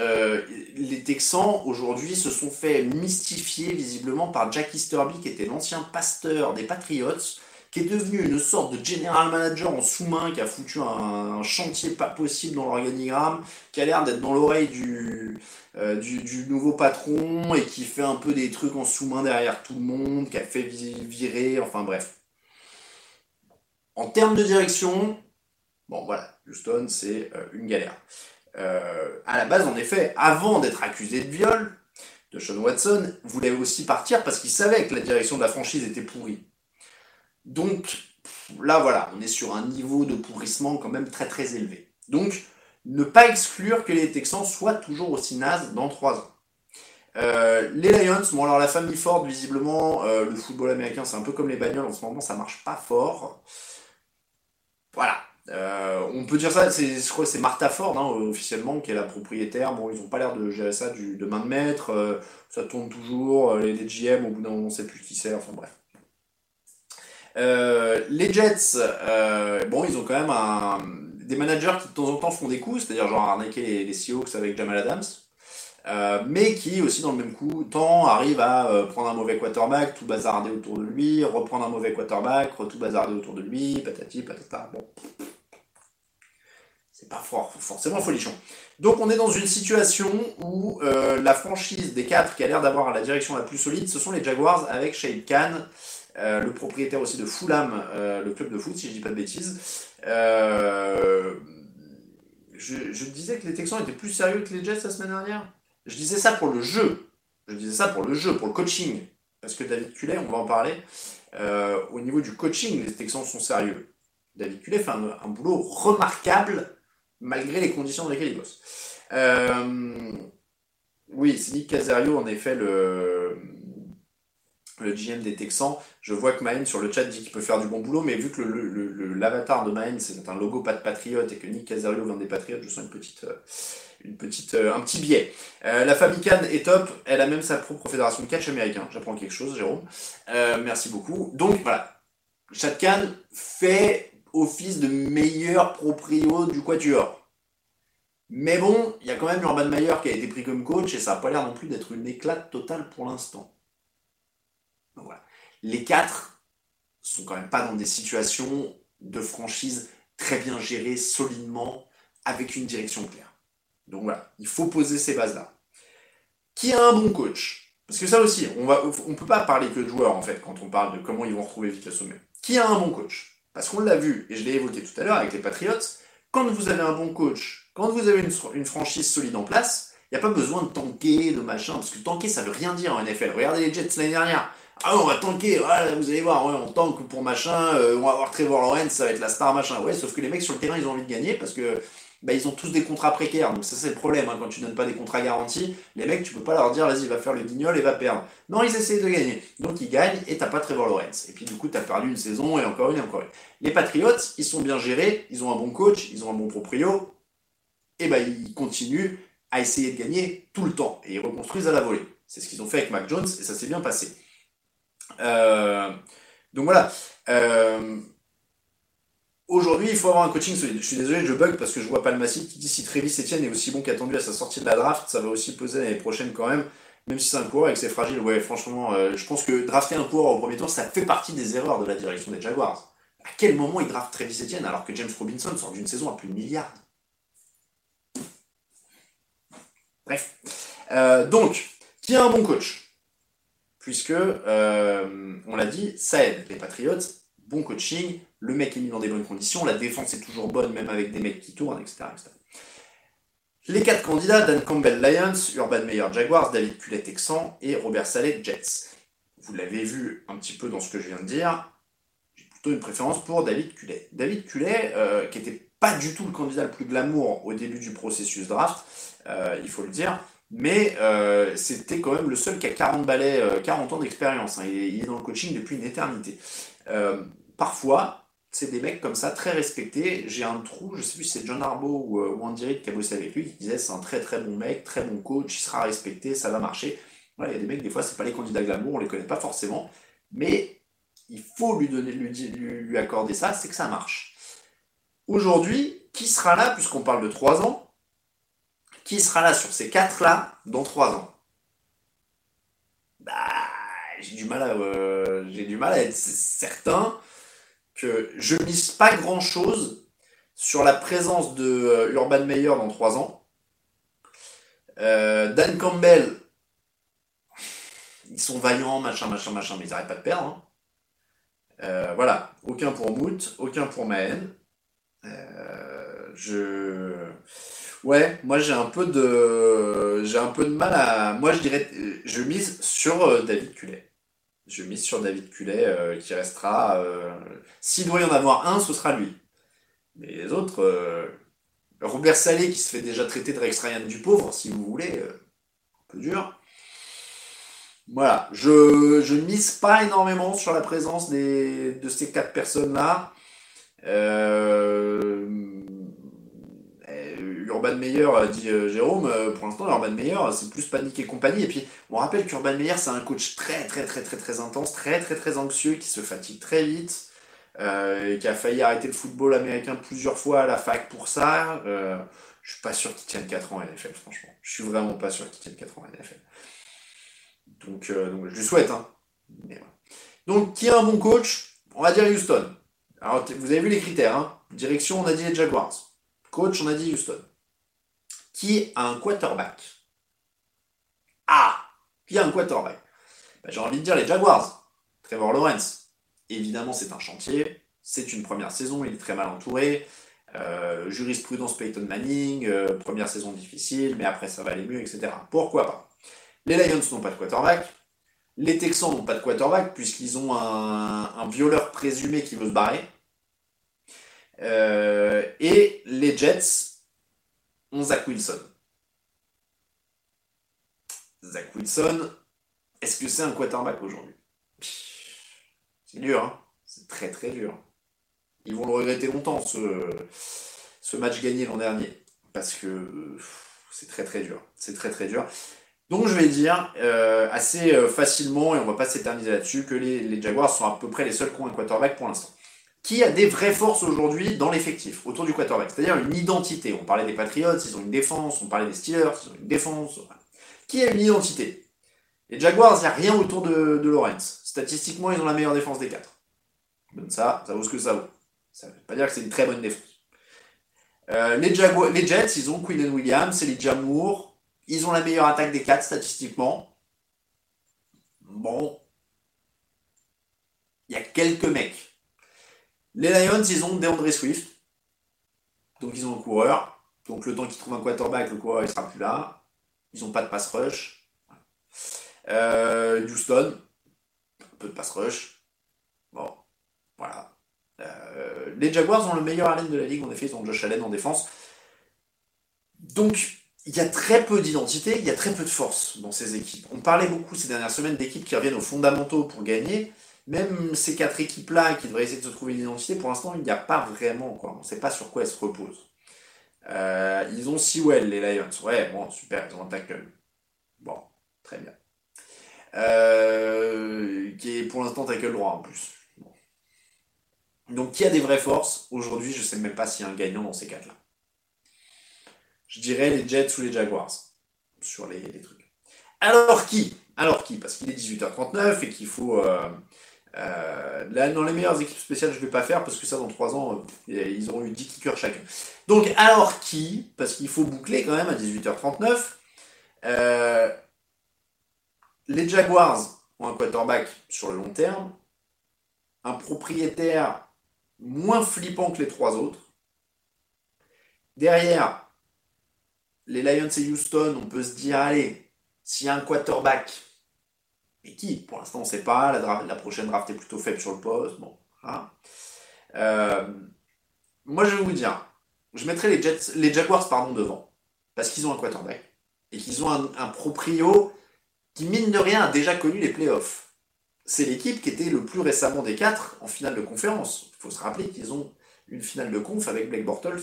les Texans aujourd'hui se sont fait mystifier visiblement par Jack Easterby, qui était l'ancien pasteur des Patriots, qui est devenu une sorte de general manager en sous-main, qui a foutu un, chantier pas possible dans l'organigramme, qui a l'air d'être dans l'oreille du, euh, du, nouveau patron et qui fait un peu des trucs en sous-main derrière tout le monde, qui a fait virer, enfin bref. En termes de direction, bon voilà, Houston c'est euh, une galère. Euh, à la base, en effet, avant d'être accusé de viol, de Sean Watson voulait aussi partir parce qu'il savait que la direction de la franchise était pourrie. Donc là, voilà, on est sur un niveau de pourrissement quand même très très élevé. Donc, ne pas exclure que les Texans soient toujours aussi nazes dans trois ans. Euh, les Lions, bon alors la famille Ford, visiblement, euh, le football américain, c'est un peu comme les bagnoles, en ce moment, ça marche pas fort. Voilà. Euh, on peut dire ça, je crois c'est Martha Ford, hein, officiellement, qui est la propriétaire. Bon, ils ont pas l'air de gérer ça du, de main de maître, ça tourne toujours, les, les GM, au bout d'un moment, on sait plus qui c'est, enfin bref. Euh, les Jets, euh, bon, ils ont quand même des managers qui de temps en temps font des coups, c'est-à-dire genre arnaquer les, les Seahawks avec Jamal Adams, euh, mais qui aussi dans le même coup temps arrive à prendre un mauvais quarterback, tout bazarder autour de lui, reprendre un mauvais quarterback, tout bazarder autour de lui, patati patata. Bon, c'est pas forcément folichon. Donc on est dans une situation où la franchise des quatre qui a l'air d'avoir la direction la plus solide, ce sont les Jaguars avec Shane Khan. Euh, le propriétaire aussi de Fulham, euh, le club de foot, si je dis pas de bêtises. Euh, je, disais que les Texans étaient plus sérieux que les Jets la semaine dernière. Je disais ça pour le jeu. Je disais ça pour le jeu, pour le coaching. Parce que David Cullet, on va en parler, au niveau du coaching, les Texans sont sérieux. David Cullet fait un, boulot remarquable malgré les conditions dans lesquelles il bosse. oui, c'est Nick Casario, en effet, le, le GM des Texans. Je vois que Mahen sur le chat dit qu'il peut faire du bon boulot, mais vu que l'avatar de Mahen c'est un logo pas de patriote et que Nick Casario vient des patriotes, je sens une petite, euh, euh, un petit biais. Euh, la famille Khan est top, elle a même sa propre fédération de catch américain. J'apprends quelque chose, Jérôme. merci beaucoup. Donc voilà, Chad Khan fait office de meilleur proprio du Quatuor. Mais bon, il y a quand même Urban Meyer qui a été pris comme coach et ça n'a pas l'air non plus d'être une éclate totale pour l'instant. Les quatre sont quand même pas dans des situations de franchise très bien gérées, solidement, avec une direction claire. Donc voilà, il faut poser ces bases-là. Qui a un bon coach? Parce que ça aussi, on ne peut pas parler que de joueurs en fait quand on parle de comment ils vont retrouver vite le sommet. Qui a un bon coach? Parce qu'on l'a vu, et je l'ai évoqué tout à l'heure avec les Patriots, quand vous avez un bon coach, quand vous avez une, une franchise solide en place, il n'y a pas besoin de tanker, de machin, parce que tanker ça veut rien dire en NFL. Regardez les Jets l'année dernière. Ah on va tanker, vous allez voir, on tank pour machin, euh, on va avoir Trevor Lawrence, ça va être la star machin. Ouais, sauf que les mecs sur le terrain, ils ont envie de gagner parce que bah, ils ont tous des contrats précaires. Donc ça c'est le problème, hein, quand tu donnes pas des contrats garantis, les mecs tu peux pas leur dire vas-y va faire le guignol et va perdre. Non, ils essayent de gagner. Donc ils gagnent et t'as pas Trevor Lawrence. Et puis du coup t'as perdu une saison et encore une et encore une. Les Patriots, ils sont bien gérés, ils ont un bon coach, ils ont un bon proprio, et bah ils continuent à essayer de gagner tout le temps. Et ils reconstruisent à la volée. C'est ce qu'ils ont fait avec Mac Jones et ça s'est bien passé. Euh, donc voilà. Euh, aujourd'hui, il faut avoir un coaching solide. Je suis désolé, je bug parce que je vois pas le massif qui dit si Travis Etienne est aussi bon qu'attendu à sa sortie de la draft, ça va aussi poser l'année prochaine quand même, même si c'est un coureur et que c'est fragile. Ouais, franchement, euh, je pense que drafter un coureur au premier tour, ça fait partie des erreurs de la direction des Jaguars. À quel moment ils draftent Travis Etienne alors que James Robinson sort d'une saison à plus de milliards? Bref. Euh, donc, qui a un bon coach? Puisque, euh, on l'a dit, ça aide les Patriots, bon coaching, le mec est mis dans des bonnes conditions, la défense est toujours bonne, même avec des mecs qui tournent, etc. Les quatre candidats, Dan Campbell Lions, Urban Meyer Jaguars, David Cullet Texan et Robert Saleh Jets. Vous l'avez vu un petit peu dans ce que je viens de dire, j'ai plutôt une préférence pour David Cullet. David Cullet, euh, qui n'était pas du tout le candidat le plus glamour au début du processus draft, euh, il faut le dire, mais euh, c'était quand même le seul qui a 40 balais, 40 ans d'expérience. Hein. il, est dans le coaching depuis une éternité. parfois, c'est des mecs comme ça, très respectés. J'ai un trou, je sais plus si c'est John Arbo ou, ou Andy Reid qui a bossé avec lui, qui disait c'est un très très bon mec, très bon coach, il sera respecté, ça va marcher. Voilà, il y a des mecs, des fois, c'est pas les candidats glamour, on les connaît pas forcément, mais il faut lui donner, lui, lui accorder ça, c'est que ça marche. Aujourd'hui, qui sera là, puisqu'on parle de 3 ans, qui sera là sur ces 4-là dans 3 ans? Bah, j'ai du mal à, euh, j'ai du mal à être certain que je mise pas grand-chose sur la présence de euh, Urban Meyer dans 3 ans. Euh, Dan Campbell, ils sont vaillants, machin, machin, machin, mais ils n'arrêtent pas de perdre. Hein. voilà, aucun pour Moot, aucun pour Mahen. Euh, je ouais moi j'ai un peu de j'ai un peu de mal à moi je dirais je mise sur euh, David Cullet je mise sur David Cullet euh, qui restera s'il doit y en avoir un ce sera lui. Mais les autres Robert Salé qui se fait déjà traiter de Rex Ryan du pauvre si vous voulez un peu dur. Voilà je je mise pas énormément sur la présence des, de ces quatre personnes là euh, Urban Meyer, dit euh, Jérôme, euh, pour l'instant, Urban Meyer, c'est plus panique et compagnie. Et puis, on rappelle qu'Urban Meyer, c'est un coach très, très, très, très, très intense, très, très, très anxieux, qui se fatigue très vite, qui a failli arrêter le football américain plusieurs fois à la fac pour ça. je suis pas sûr qu'il tienne 4 ans à NFL, franchement. Je suis vraiment pas sûr qu'il tienne 4 ans à NFL. Donc, donc je lui souhaite. Hein. Donc, qui est un bon coach? On va dire Houston. Alors, vous avez vu les critères. Hein. Direction, on a dit les Jaguars. Coach, on a dit Houston. Qui a un quarterback Ah Qui a un quarterback? Ben, J'ai envie de dire les Jaguars. Trevor Lawrence. Évidemment, c'est un chantier. C'est une première saison. Il est très mal entouré. Euh, jurisprudence Peyton Manning. Euh, première saison difficile, mais après, ça va aller mieux, etc. Pourquoi pas? Les Lions n'ont pas de quarterback. Les Texans n'ont pas de quarterback puisqu'ils ont un, violeur présumé qui veut se barrer. Euh, et les Jets Zach Wilson. Zach Wilson, est-ce que c'est un quarterback aujourd'hui? C'est dur, hein c'est très très dur. Ils vont le regretter longtemps, ce, match gagné l'an dernier. Parce que c'est très très dur. C'est très très dur. Donc je vais dire euh, assez euh, facilement, et on va pas s'éterniser là-dessus, que les, Jaguars sont à peu près les seuls qui ont un quarterback pour l'instant. Qui a des vraies forces aujourd'hui dans l'effectif, autour du quarterback C'est-à-dire une identité. On parlait des Patriots, ils ont une défense, on parlait des Steelers, ils ont une défense. Qui a une identité? Les Jaguars, il n'y a rien autour de, Lawrence. Statistiquement, ils ont la meilleure défense des quatre. Ça, ça vaut ce que ça vaut. Ça ne veut pas dire que c'est une très bonne défense. Euh, les, les Jets, ils ont Quinn Williams, les Jamour, ils ont la meilleure attaque des quatre statistiquement. Bon. Il y a quelques mecs. Les Lions, ils ont DeAndre Swift. Donc ils ont un coureur. Donc le temps qu'ils trouvent un quarterback, le coureur il sera plus là. Ils n'ont pas de pass rush. Euh, Houston, un peu de pass rush. Bon, voilà. Euh, les Jaguars ont le meilleur Allen de la ligue, en effet, ils ont Josh Allen en défense. Donc, il y a très peu d'identité, il y a très peu de force dans ces équipes. On parlait beaucoup ces dernières semaines d'équipes qui reviennent aux fondamentaux pour gagner. Même ces quatre équipes-là qui devraient essayer de se trouver une identité, pour l'instant, il n'y a pas vraiment. Quoi. On ne sait pas sur quoi elles se reposent. Euh, ils ont Sewell, les Lions. Ouais, bon, super, ils ont un tackle. Bon, très bien. Euh, qui est pour l'instant tackle droit en plus. Donc, qui a des vraies forces Aujourd'hui, je ne sais même pas s'il y a un gagnant dans ces quatre-là. Je dirais les Jets ou les Jaguars sur les, trucs. Alors qui? Alors qui? Parce qu'il est 18h39 et qu'il faut. Euh, euh, là, dans les meilleures équipes spéciales, je ne vais pas faire parce que ça, dans 3 ans, euh, ils auront eu 10 kickers chacun. Donc, alors qui Parce qu'il faut boucler quand même à 18h39. les Jaguars ont un quarterback sur le long terme, un propriétaire moins flippant que les trois autres. Derrière, les Lions et Houston, on peut se dire, allez, s'il y a un quarterback, et qui Pour l'instant, on ne sait pas. La, prochaine draft est plutôt faible sur le poste. Bon, euh, moi, je vais vous dire, je mettrai les, Jets, les Jaguars devant, parce qu'ils ont un quarterback, et qu'ils ont un, un proprio qui, mine de rien, a déjà connu les playoffs c'est l'équipe qui était le plus récemment des quatre en finale de conférence. Il faut se rappeler qu'ils ont une finale de conf avec Blake Bortles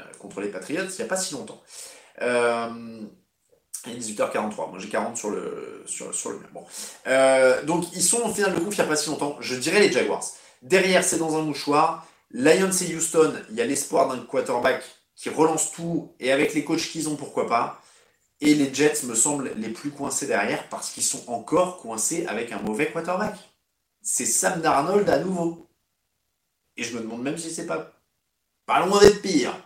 euh, contre les Patriots il n'y a pas si longtemps. Euh, 18h43, moi j'ai 40 sur le, sur, le bon. euh, donc ils sont en finale de conf il n'y a pas si longtemps, je dirais les Jaguars. Derrière c'est dans un mouchoir, Lions et Houston, il y a l'espoir d'un quarterback qui relance tout, et avec les coachs qu'ils ont, pourquoi pas. Et les Jets me semblent les plus coincés derrière parce qu'ils sont encore coincés avec un mauvais quarterback. C'est Sam Darnold à nouveau. Et je me demande même si c'est pas, pas loin d'être pire.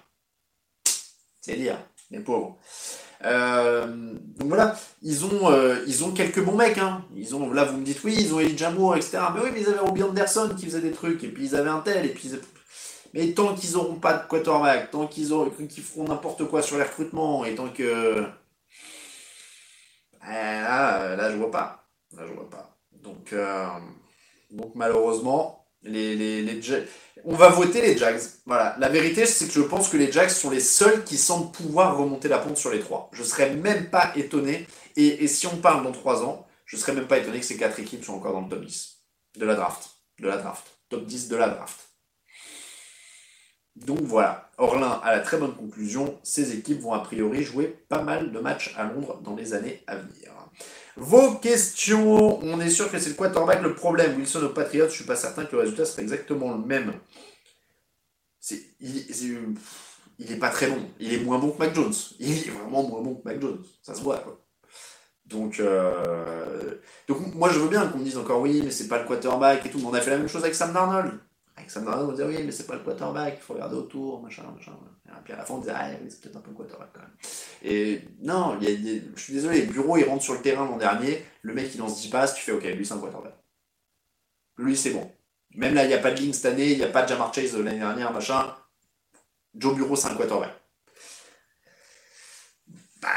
C'est dire, les pauvres. Euh, donc voilà, ils ont, euh, ils ont quelques bons mecs. Hein. Ils ont, là, vous me dites, oui, ils ont Elijah Moore, etc. Mais oui, mais ils avaient Robbie Anderson qui faisait des trucs, et puis ils avaient un tel, et puis Mais tant qu'ils n'auront pas de quarterback, tant qu'ils qu'ils feront n'importe quoi sur les recrutements, et tant que eh, là, là, je vois pas. Là, je vois pas. Donc, euh, donc malheureusement, les, les, les on va voter les Jags. Voilà. La vérité, c'est que je pense que les Jags sont les seuls qui semblent pouvoir remonter la pente sur les trois. Je serais même pas étonné. Et, si on parle dans trois ans, je serais même pas étonné que ces quatre équipes soient encore dans le top 10 de la draft. De la draft. Top 10 de la draft. Donc voilà, Orlin a la très bonne conclusion, ces équipes vont a priori jouer pas mal de matchs à Londres dans les années à venir. Vos questions, on est sûr que c'est le quarterback le problème. Wilson aux Patriots, je suis pas certain que le résultat serait exactement le même. il, est, pas très bon. Il est moins bon que Mac Jones. Il est vraiment moins bon que Mac Jones. Ça se voit quoi. Donc, euh, donc moi je veux bien qu'on me dise encore oui, mais c'est pas le quarterback et tout. on a fait la même chose avec Sam Darnold. Avec Sam Darnold, on disait oui, mais c'est pas le quarterback, il faut regarder autour, machin, machin. Puis à la fin, on disait ah, c'est peut-être un peu quarterback quand même. Et non, je suis désolé, bureau il rentre sur le terrain l'an dernier, le mec il lance 10 passes, tu fais ok, lui c'est un quarterback. Lui c'est bon. Même là, il n'y a pas de ligne cette année, il n'y a pas de Jamar Chase l'année dernière, machin. Joe Bureau c'est un quarterback. Bah,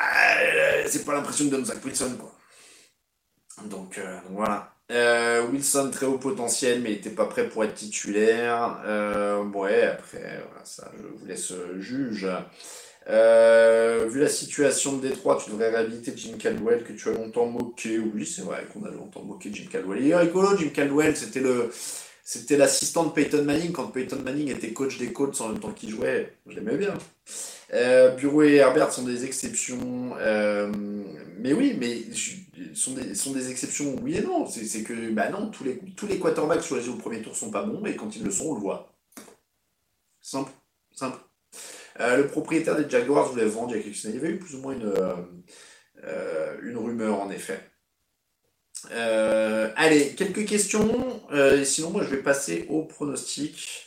c'est pas l'impression que donne Zach Wilson, quoi. Donc, euh, donc voilà. Euh, Wilson, très haut potentiel, mais il n'était pas prêt pour être titulaire. Euh, ouais, après, voilà, ça, je vous laisse juge. Euh, vu la situation de Détroit, tu devrais réhabiliter Jim Caldwell, que tu as longtemps moqué. Oui, c'est vrai qu'on a longtemps moqué Jim Caldwell. Il est rigolo, Jim Caldwell, c'était le. C'était l'assistant de Peyton Manning quand Peyton Manning était coach des Colts en même temps qu'il jouait. Je l'aimais bien. Euh, Bureau et Herbert sont des exceptions. Euh, mais oui, mais sont des, sont des exceptions, oui et non. C'est que, bah non, tous les, tous les quarterbacks choisis au premier tour sont pas bons, mais quand ils le sont, on le voit. Simple. Simple. Euh, le propriétaire des Jaguars voulait vendre il y a quelques années. Il y avait eu plus ou moins une rumeur, en effet. Allez, quelques questions. sinon, moi, je vais passer au pronostic.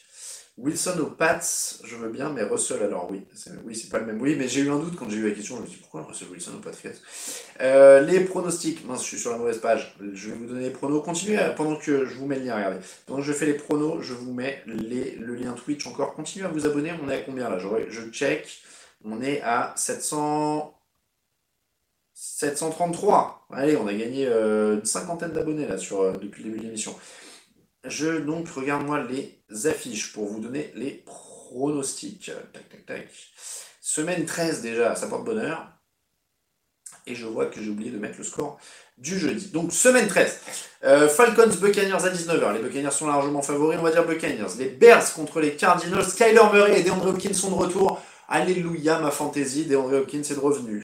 Wilson aux Pats, je veux bien, mais Russell, alors oui, oui, c'est pas le même. Oui, mais j'ai eu un doute quand j'ai eu la question, je me suis dit pourquoi Russell Wilson aux Patriots euh, Les pronostics, mince, je suis sur la mauvaise page, je vais vous donner les pronos. Continuez pendant que je vous mets le lien, regardez. Pendant que je fais les pronos, je vous mets le lien Twitch encore. Continuez à vous abonner, on est à combien là? Je check, on est à 700. 733. Allez, on a gagné euh, une cinquantaine d'abonnés là sur, euh, depuis le début de l'émission. Je donc regarde-moi les affiches pour vous donner les pronostics. Tac, tac, tac. Semaine 13 déjà, ça porte bonheur. Et je vois que j'ai oublié de mettre le score du jeudi. Donc semaine 13. Euh, Falcons Buccaneers à 19h. Les Buccaneers sont largement favoris, on va dire Buccaneers. Les Bears contre les Cardinals. Skyler Murray et DeAndre Hopkins sont de retour. Alléluia, ma fantaisie, DeAndre Hopkins est revenu.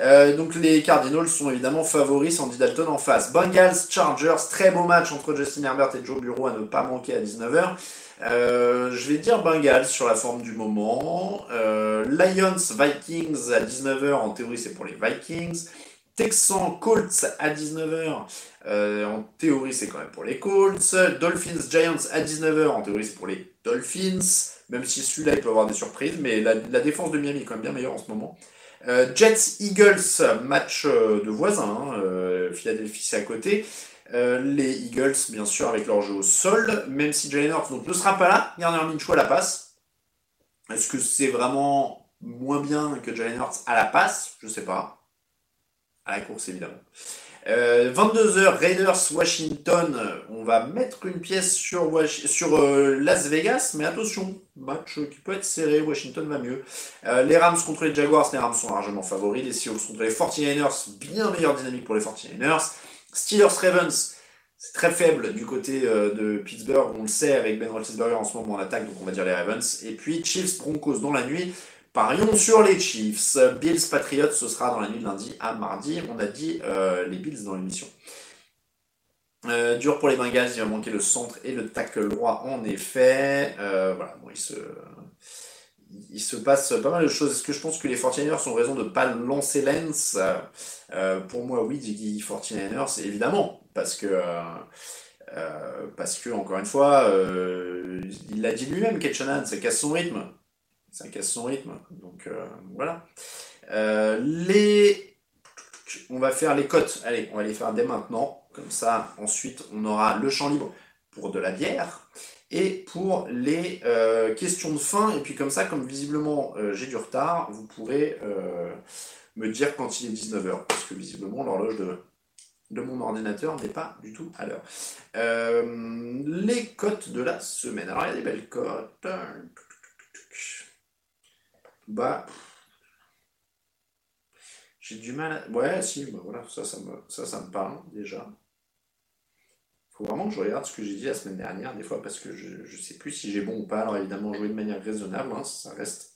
Euh, donc les Cardinals sont évidemment favoris, Sandy Dalton en face. Bengals, Chargers, très beau match entre Justin Herbert et Joe Bureau à ne pas manquer à 19h. Euh, je vais dire Bengals sur la forme du moment. Euh, Lions, Vikings à 19h, en théorie c'est pour les Vikings. Texans, Colts à 19h, en théorie c'est quand même pour les Colts. Dolphins, Giants à 19h, en théorie c'est pour les Dolphins. Même si celui-là il peut avoir des surprises, mais la, la défense de Miami est quand même bien meilleure en ce moment. Euh, Jets Eagles, match euh, de voisins, hein, euh, Philadelphie c'est à côté. les Eagles, bien sûr, avec leur jeu au sol, même si Jalen Hurts ne sera pas là, Garner Minshew à la passe. Est-ce que c'est vraiment moins bien que Jalen Hurts à la passe? Je sais pas. À la course, évidemment. 22h, euh, Raiders Washington. On va mettre une pièce sur, euh, Las Vegas, mais attention, match qui peut être serré. Washington va mieux. Euh, les Rams contre les Jaguars, les Rams sont largement favoris. Les Seahawks contre les 49ers, bien meilleure dynamique pour les 49ers. Steelers Ravens, c'est très faible du côté de Pittsburgh. On le sait avec Ben Roethlisberger en ce moment en attaque, donc on va dire les Ravens. Et puis Chiefs Broncos dans la nuit. Parions sur les Chiefs. Bills Patriots, ce sera dans la nuit de lundi à mardi. On a dit euh, les Bills dans l'émission. Euh, dur pour les Bengals, il va manquer le centre et le tackle droit en effet. Euh, voilà, bon, il se, il se passe pas mal de choses. Est-ce que je pense que les 49ers ont raison de ne pas lancer Lens Pour moi, oui, Diggy 49ers, évidemment, parce que. parce que, encore une fois, il l'a dit lui-même, Ketchanan, ça casse son rythme ça casse son rythme. Donc euh, voilà. Euh, les... On va faire les cotes. Allez, on va les faire dès maintenant. Comme ça, ensuite, on aura le champ libre pour de la bière et pour les euh, questions de fin. Et puis comme ça, comme visiblement j'ai du retard, vous pourrez me dire quand il est 19h. Parce que visiblement, l'horloge de, de mon ordinateur n'est pas du tout à l'heure. les cotes de la semaine. Alors, il y a des belles cotes. Bah. J'ai du mal à... Ouais, si, bah voilà, ça, ça me, ça, ça me parle déjà. Faut vraiment que je regarde ce que j'ai dit la semaine dernière, des fois, parce que je ne sais plus si j'ai bon ou pas. Alors évidemment, jouer de manière raisonnable, hein, ça reste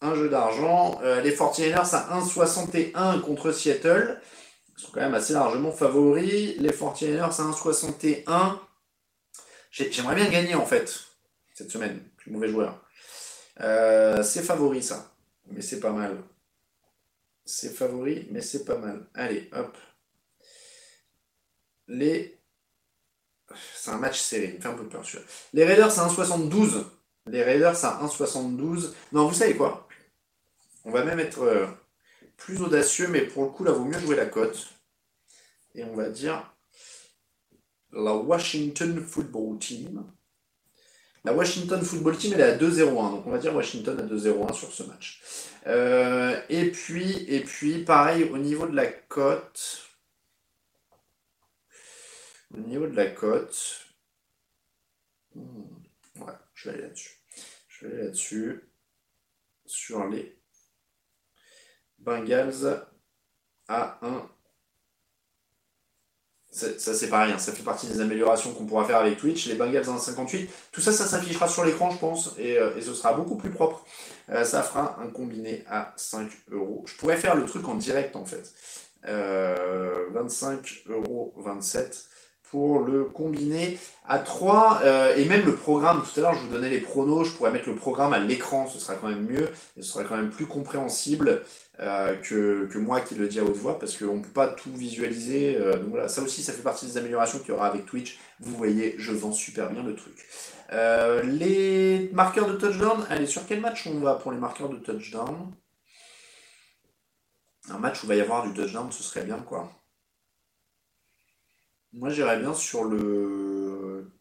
un jeu d'argent. Euh, les 49ers à 1,61 contre Seattle. Ils sont quand même assez largement favoris. Les 49ers à 1,61. J'aimerais bien gagner en fait, cette semaine. Je suis mauvais joueur. Euh, c'est favori ça, mais c'est pas mal. C'est favori, mais c'est pas mal. Allez, hop. Les. C'est un match serré, il me fait un peu peur. Les Raiders, c'est 1,72. Les Raiders, c'est 1,72. Non, vous savez quoi? On va même être euh, plus audacieux, mais pour le coup, là, vaut mieux jouer la cote. Et on va dire la Washington Football Team. La Washington Football Team, elle est à 2-0-1. Donc on va dire Washington à 2-0-1 sur ce match. Euh, et puis, et puis, pareil, au niveau de la cote. Au niveau de la cote. Hmm, ouais, je vais aller là-dessus. Je vais aller là-dessus. Sur les Bengals à 1 ça, c'est pas rien, ça fait partie des améliorations qu'on pourra faire avec Twitch. Les Bengals en 58, tout ça, ça s'affichera sur l'écran, je pense, et, euh, ce sera beaucoup plus propre. Euh, ça fera un combiné à 5 euros. Je pourrais faire le truc en direct en fait. 25 euh, euros 27 pour le combiné à 3 et même le programme tout à l'heure je vous donnais les pronos je pourrais mettre le programme à l'écran ce sera quand même mieux ce sera quand même plus compréhensible euh, que, moi qui le dis à haute voix parce qu'on ne peut pas tout visualiser. Euh, donc voilà, ça aussi, ça fait partie des améliorations qu'il y aura avec Twitch. Vous voyez, je vends super bien le truc. Euh, les marqueurs de touchdown, allez, sur quel match on va pour les marqueurs de touchdown? Un match où il va y avoir du touchdown, ce serait bien quoi. Moi j'irais bien sur le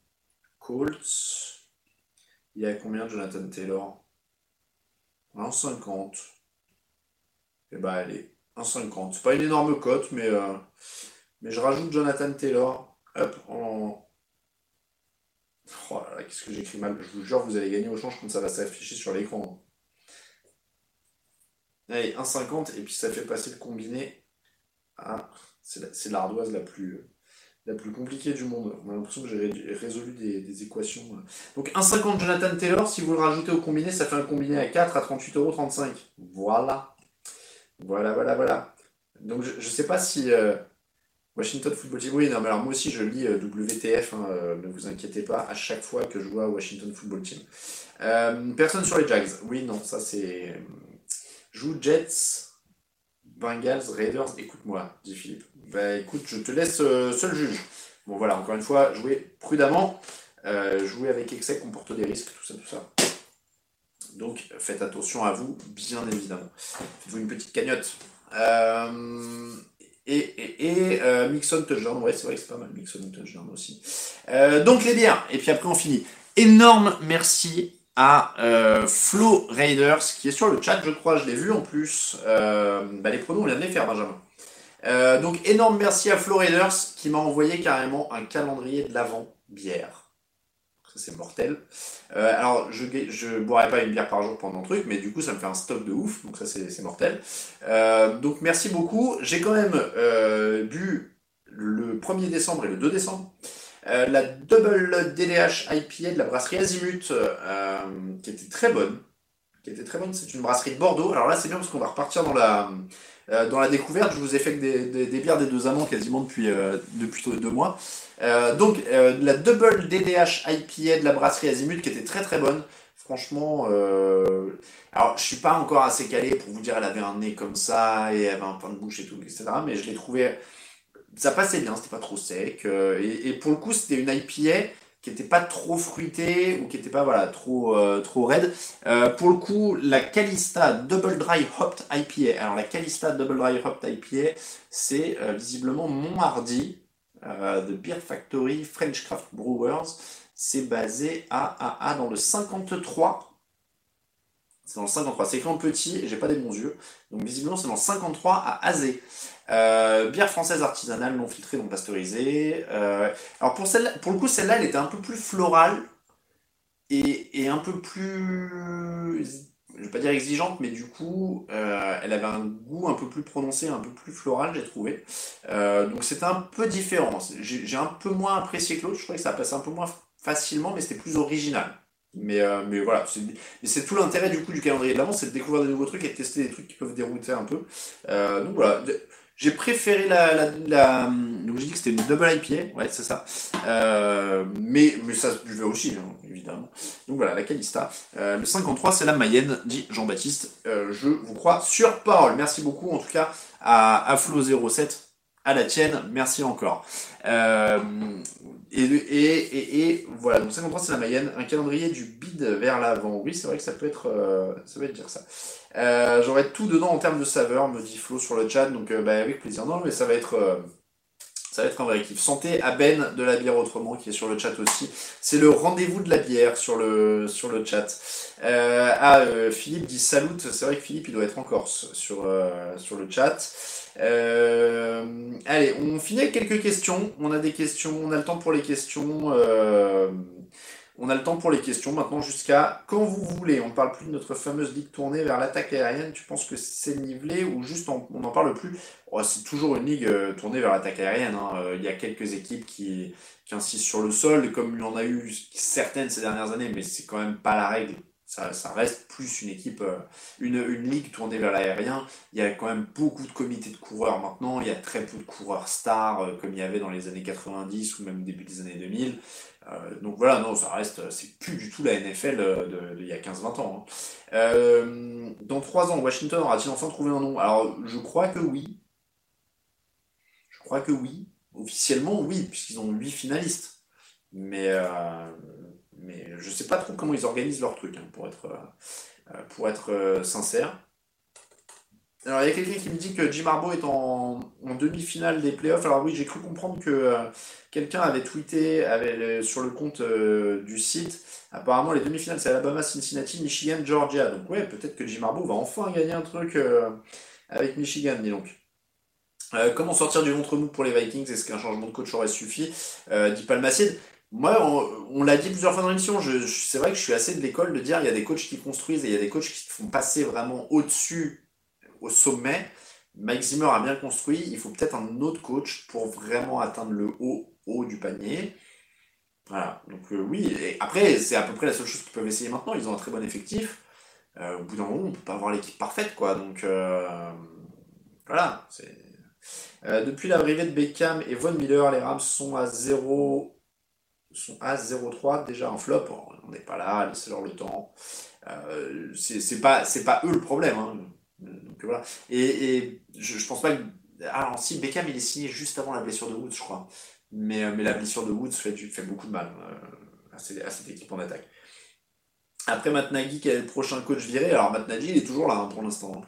Colts. Il y a combien de Jonathan Taylor? 1,50. Et bah allez, 1,50. C'est pas une énorme cote, mais, euh, mais je rajoute Jonathan Taylor. Hop, en. Oh là là, qu'est-ce que j'écris mal. Je vous jure, vous allez gagner au change quand ça va s'afficher sur l'écran. Allez, 1,50 et puis ça fait passer le combiné à. C'est l'ardoise la plus, la plus compliquée du monde. On a l'impression que j'ai résolu des, équations. Donc 1,50 Jonathan Taylor, si vous le rajoutez au combiné, ça fait un combiné à 4 à 38,35€. Voilà. Voilà, voilà, voilà. Donc je ne sais pas si euh, Washington Football Team. Oui, non, mais alors moi aussi je lis euh, WTF, hein, euh, ne vous inquiétez pas, à chaque fois que je vois Washington Football Team. personne sur les Jags. Oui, non, ça c'est. Joue Jets, Bengals, Raiders. Écoute-moi, dit Philippe. Bah écoute, je te laisse seul juge. Bon voilà, encore une fois, jouez prudemment, jouez avec excès, comporte des risques, tout ça, tout ça. Donc faites attention à vous, bien évidemment. Faites-vous une petite cagnotte. Euh, et, et, et euh, Mixon Touchdown, ouais, c'est vrai que c'est pas mal, Mixon Touchdown aussi. Euh, donc les bières, et puis après on finit. Énorme merci à Flo Raiders qui est sur le chat, je crois, je l'ai vu en plus. Bah, les pronoms, on vient de les faire, Benjamin. donc énorme merci à Flo Raiders qui m'a envoyé carrément un calendrier de l'avant bière c'est mortel. Euh, alors, je ne boirai pas une bière par jour pendant le truc, mais du coup, ça me fait un stock de ouf, donc ça, c'est mortel. Euh, donc, merci beaucoup. J'ai quand même euh, bu le 1er décembre et le 2 décembre la Double DDH IPA de la brasserie Azimut, qui était très bonne. Qui était très bonne, c'est une brasserie de Bordeaux. Alors là, c'est bien parce qu'on va repartir dans la, dans la découverte. Je vous ai fait des, des, bières des deux amants quasiment depuis, depuis deux mois. Euh, donc euh, la double DDH IPA de la brasserie Azimut qui était très très bonne. Franchement, euh, alors je suis pas encore assez calé pour vous dire elle avait un nez comme ça et elle avait un pain de bouche et tout, etc. Mais je l'ai trouvé, ça passait bien, c'était pas trop sec. Et, pour le coup, c'était une IPA qui était pas trop fruitée ou qui était pas voilà trop trop raide. pour le coup, la Calista Double Dry Hopped IPA. Alors la Calista Double Dry Hopped IPA, c'est visiblement mon hardy euh, de Beer Factory French Craft Brewers. C'est basé à, à, dans le 53. C'est dans le 53. C'est écrit petit et j'ai pas des bons yeux. Donc visiblement c'est dans le 53 à Azé. Euh, bière française artisanale non filtrée, non pasteurisée. Euh, alors pour, celle pour le coup, celle-là, elle était un peu plus florale et, un peu plus je vais pas dire exigeante, mais du coup, euh, elle avait un goût un peu plus prononcé, un peu plus floral, j'ai trouvé. Euh, donc c'était un peu différent. J'ai un peu moins apprécié que l'autre, je trouvais que ça passait un peu moins facilement, mais c'était plus original. Mais, mais voilà, c'est tout l'intérêt du coup du calendrier de l'avant, c'est de découvrir des nouveaux trucs et de tester des trucs qui peuvent dérouter un peu. donc voilà, j'ai préféré la, la, Donc j'ai dit que c'était une double IPA, ouais, c'est ça. Euh, mais, mais ça se buvait aussi, hein, évidemment. Donc voilà, la Calista. Euh, le 53, c'est la Mayenne, dit Jean-Baptiste. Euh, je vous crois sur parole. Merci beaucoup, en tout cas, à, à Flo07, à la tienne. Merci encore. Et, et, voilà, donc 53 c'est la Mayenne, un calendrier du bid vers l'avant. Oui, c'est vrai que ça peut être, ça peut être dire ça. Euh, J'aurai tout dedans en termes de saveur, me dit Flo sur le chat, donc euh, bah, avec plaisir. Non, mais ça va être. Euh, ça va être un vrai kiff. Santé à Ben de la bière autrement qui est sur le chat aussi. C'est le rendez-vous de la bière sur le, sur le chat. Euh, ah, Philippe dit salut. C'est vrai que Philippe il doit être en Corse sur, sur le chat. allez, on finit avec quelques questions. On a des questions, on a le temps pour les questions. On a le temps pour les questions maintenant jusqu'à quand vous voulez. On ne parle plus de notre fameuse ligue tournée vers l'attaque aérienne. Tu penses que c'est nivelé ou juste on n'en parle plus? Oh, C'est toujours une ligue euh, tournée vers l'attaque aérienne. Hein. Euh, il y a quelques équipes qui, qui insistent sur le sol, comme il y en a eu certaines ces dernières années, mais c'est quand même pas la règle. Ça, reste plus une équipe, euh, une, une ligue tournée vers l'aérien. Il y a quand même beaucoup de comités de coureurs maintenant. Il y a très peu de coureurs stars, comme il y avait dans les années 90 ou même début des années 2000. Euh, donc voilà, non, ça reste, c'est plus du tout la NFL d'il y a 15-20 ans. Hein. Euh, dans 3 ans, Washington aura-t-il enfin trouvé un nom? Alors, je crois que oui. Je crois que oui. Officiellement, oui, puisqu'ils ont 8 finalistes. Mais, euh, mais je sais pas trop comment ils organisent leur truc, hein, pour être, pour être sincère. Alors, il y a quelqu'un qui me dit que Jim Harbaugh est en, demi-finale des playoffs. Alors oui, j'ai cru comprendre que euh, quelqu'un avait tweeté sur le compte euh, du site. Apparemment, les demi-finales, c'est Alabama, Cincinnati, Michigan, Georgia. Donc ouais, peut-être que Jim Harbaugh va enfin gagner un truc euh, avec Michigan, dis donc. comment sortir du ventre mou pour les Vikings? Est-ce qu'un changement de coach aurait suffi? Dit Palmacide. Moi, on, l'a dit plusieurs fois dans l'émission, c'est vrai que je suis assez de l'école de dire il y a des coachs qui construisent et il y a des coachs qui font passer vraiment au-dessus au sommet. Mike Zimmer a bien construit, il faut peut-être un autre coach pour vraiment atteindre le haut haut du panier. Voilà, donc oui, et après, c'est à peu près la seule chose qu'ils peuvent essayer maintenant. Ils ont un très bon effectif. au bout d'un moment, on peut pas avoir l'équipe parfaite, quoi. Donc, voilà. depuis l'arrivée de Beckham et Von Miller, les Rams sont à 0 sont à 0-3 déjà en flop. On n'est pas là, laissez-leur le temps. Euh, c'est pas, pas eux le problème. Hein. Et, je, pense pas que. Alors, si Beckham il est signé juste avant la blessure de Woods, je crois. Mais, euh, mais la blessure de Woods fait, fait beaucoup de mal euh, à, cette, équipe en attaque. Après Matt Nagy, qui est le prochain coach viré? Alors, Matt Nagy, il est toujours là hein, pour l'instant.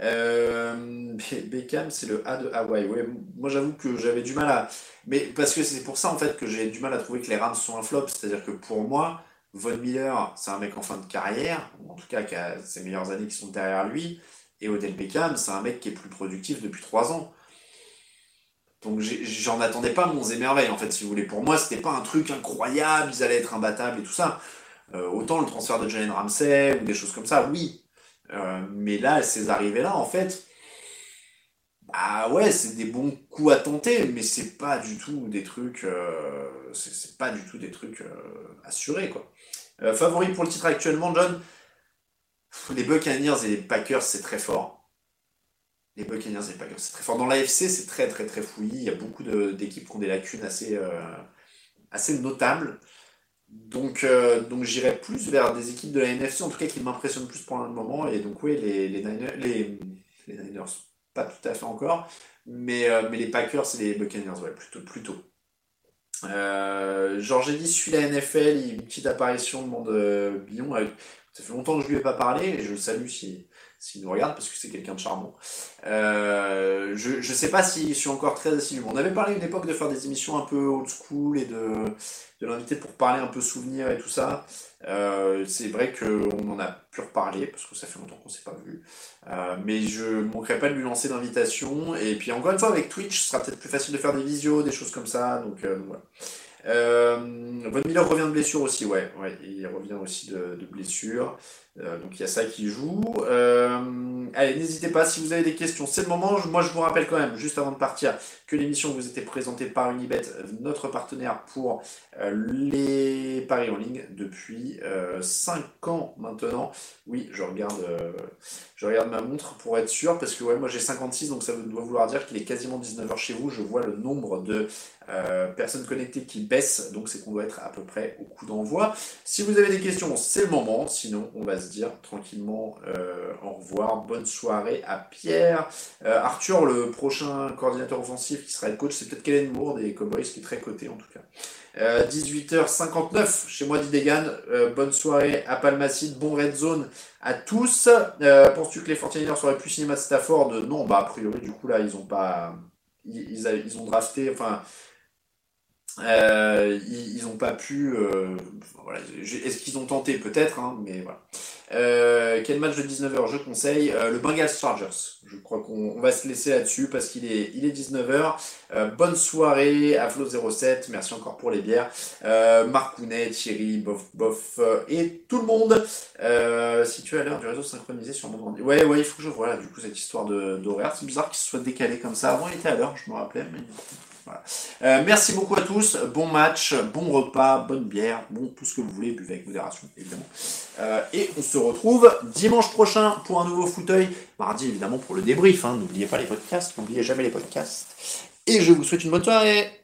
Euh, Beckham, c'est le A de. Ouais, moi, j'avoue que j'avais du mal à. Mais parce que c'est pour ça, en fait, que j'ai du mal à trouver que les Rams sont un flop. C'est-à-dire que pour moi, Von Miller, c'est un mec en fin de carrière, ou en tout cas qui a ses meilleures années qui sont derrière lui. Et Odell Beckham, c'est un mec qui est plus productif depuis 3 ans. Donc j'en attendais pas mon émerveil, en fait, si vous voulez. Pour moi, c'était pas un truc incroyable, ils allaient être imbattables et tout ça. Euh, autant le transfert de Jalen Ramsey ou des choses comme ça, oui, euh, mais là, ces arrivées-là, en fait, bah ouais, c'est des bons coups à tenter, mais c'est pas du tout des trucs, euh, c'est pas du tout des trucs euh, assurés, quoi. favori pour le titre actuellement, John? Les Buccaneers et les Packers, c'est très fort. Les Buccaneers et les Packers, c'est très fort. Dans l'AFC, c'est très très très fouillis. Il y a beaucoup d'équipes qui ont des lacunes assez, assez notables. Donc, euh, donc j'irai plus vers des équipes de la NFC, en tout cas qui m'impressionnent plus pour le moment. Et donc, oui, les, Niners, les, Niners, pas tout à fait encore, mais, euh, mais les Packers et les Buccaneers, ouais, plutôt. plutôt. Euh, Georges dit suit la NFL, une petite apparition, demande euh, Billon. Ça fait longtemps que je lui ai pas parlé, et je le salue si, s'il nous regarde, parce que c'est quelqu'un de charmant. Euh, je ne sais pas si je suis encore très assidu. On avait parlé une époque de faire des émissions un peu old school et de, l'inviter pour parler un peu souvenirs et tout ça. Euh, c'est vrai qu'on en a pu reparler, parce que ça fait longtemps qu'on ne s'est pas vu. Euh, mais je ne manquerai pas de lui lancer l'invitation. Et puis encore une fois, avec Twitch, ce sera peut-être plus facile de faire des visios, des choses comme ça. Donc voilà. Euh, Von Miller revient de blessure aussi, ouais, il revient aussi de blessure. Euh, donc il y a ça qui joue. Euh, allez, n'hésitez pas si vous avez des questions. C'est le moment. Moi, je vous rappelle quand même, juste avant de partir, que l'émission vous était présentée par Unibet, notre partenaire pour euh, les paris en ligne depuis 5 ans maintenant. Oui, je regarde, je regarde ma montre pour être sûr, parce que ouais, moi j'ai 56, donc ça doit vouloir dire qu'il est quasiment 19h chez vous. Je vois le nombre de personnes connectées qui baisse, donc c'est qu'on doit être à peu près au coup d'envoi. Si vous avez des questions, c'est le moment. Sinon, on va dire tranquillement euh, au revoir. Bonne soirée à Pierre. Euh, Arthur, le prochain coordinateur offensif qui sera le coach, c'est peut-être Kellen Moore des Cowboys qui est très coté en tout cas. 18h59 euh, chez moi Didegan. bonne soirée à Palmacide, bon red zone à tous. Penses-tu que les 49ers seraient plus cinéma de Stafford? Non, bah a priori du coup là ils ont pas. Ils, ont drafté, enfin ils n'ont pas pu. Est-ce qu'ils ont tenté? Peut-être, hein, mais voilà. Euh, quel match de 19h je conseille euh, Le Bengals Chargers. Je crois qu'on va se laisser là-dessus parce qu'il est, il est 19h. Euh, bonne soirée à Flo07. Merci encore pour les bières. Marc Kounet, Thierry, Bof Bof et tout le monde. si tu as l'heure du réseau synchronisé sur mon ordi. Ouais, ouais, il faut que je vois là, du coup cette histoire d'horaire. C'est bizarre qu'il se soit décalé comme ça. Avant, il était à l'heure, je me rappelais. Euh, merci beaucoup à tous. Bon match, bon repas, bonne bière, bon tout ce que vous voulez, buvez avec modération évidemment. Euh, et on se retrouve dimanche prochain pour un nouveau fauteuil. Mardi évidemment pour le débrief. Hein. N'oubliez pas les podcasts, n'oubliez jamais les podcasts. Et je vous souhaite une bonne soirée.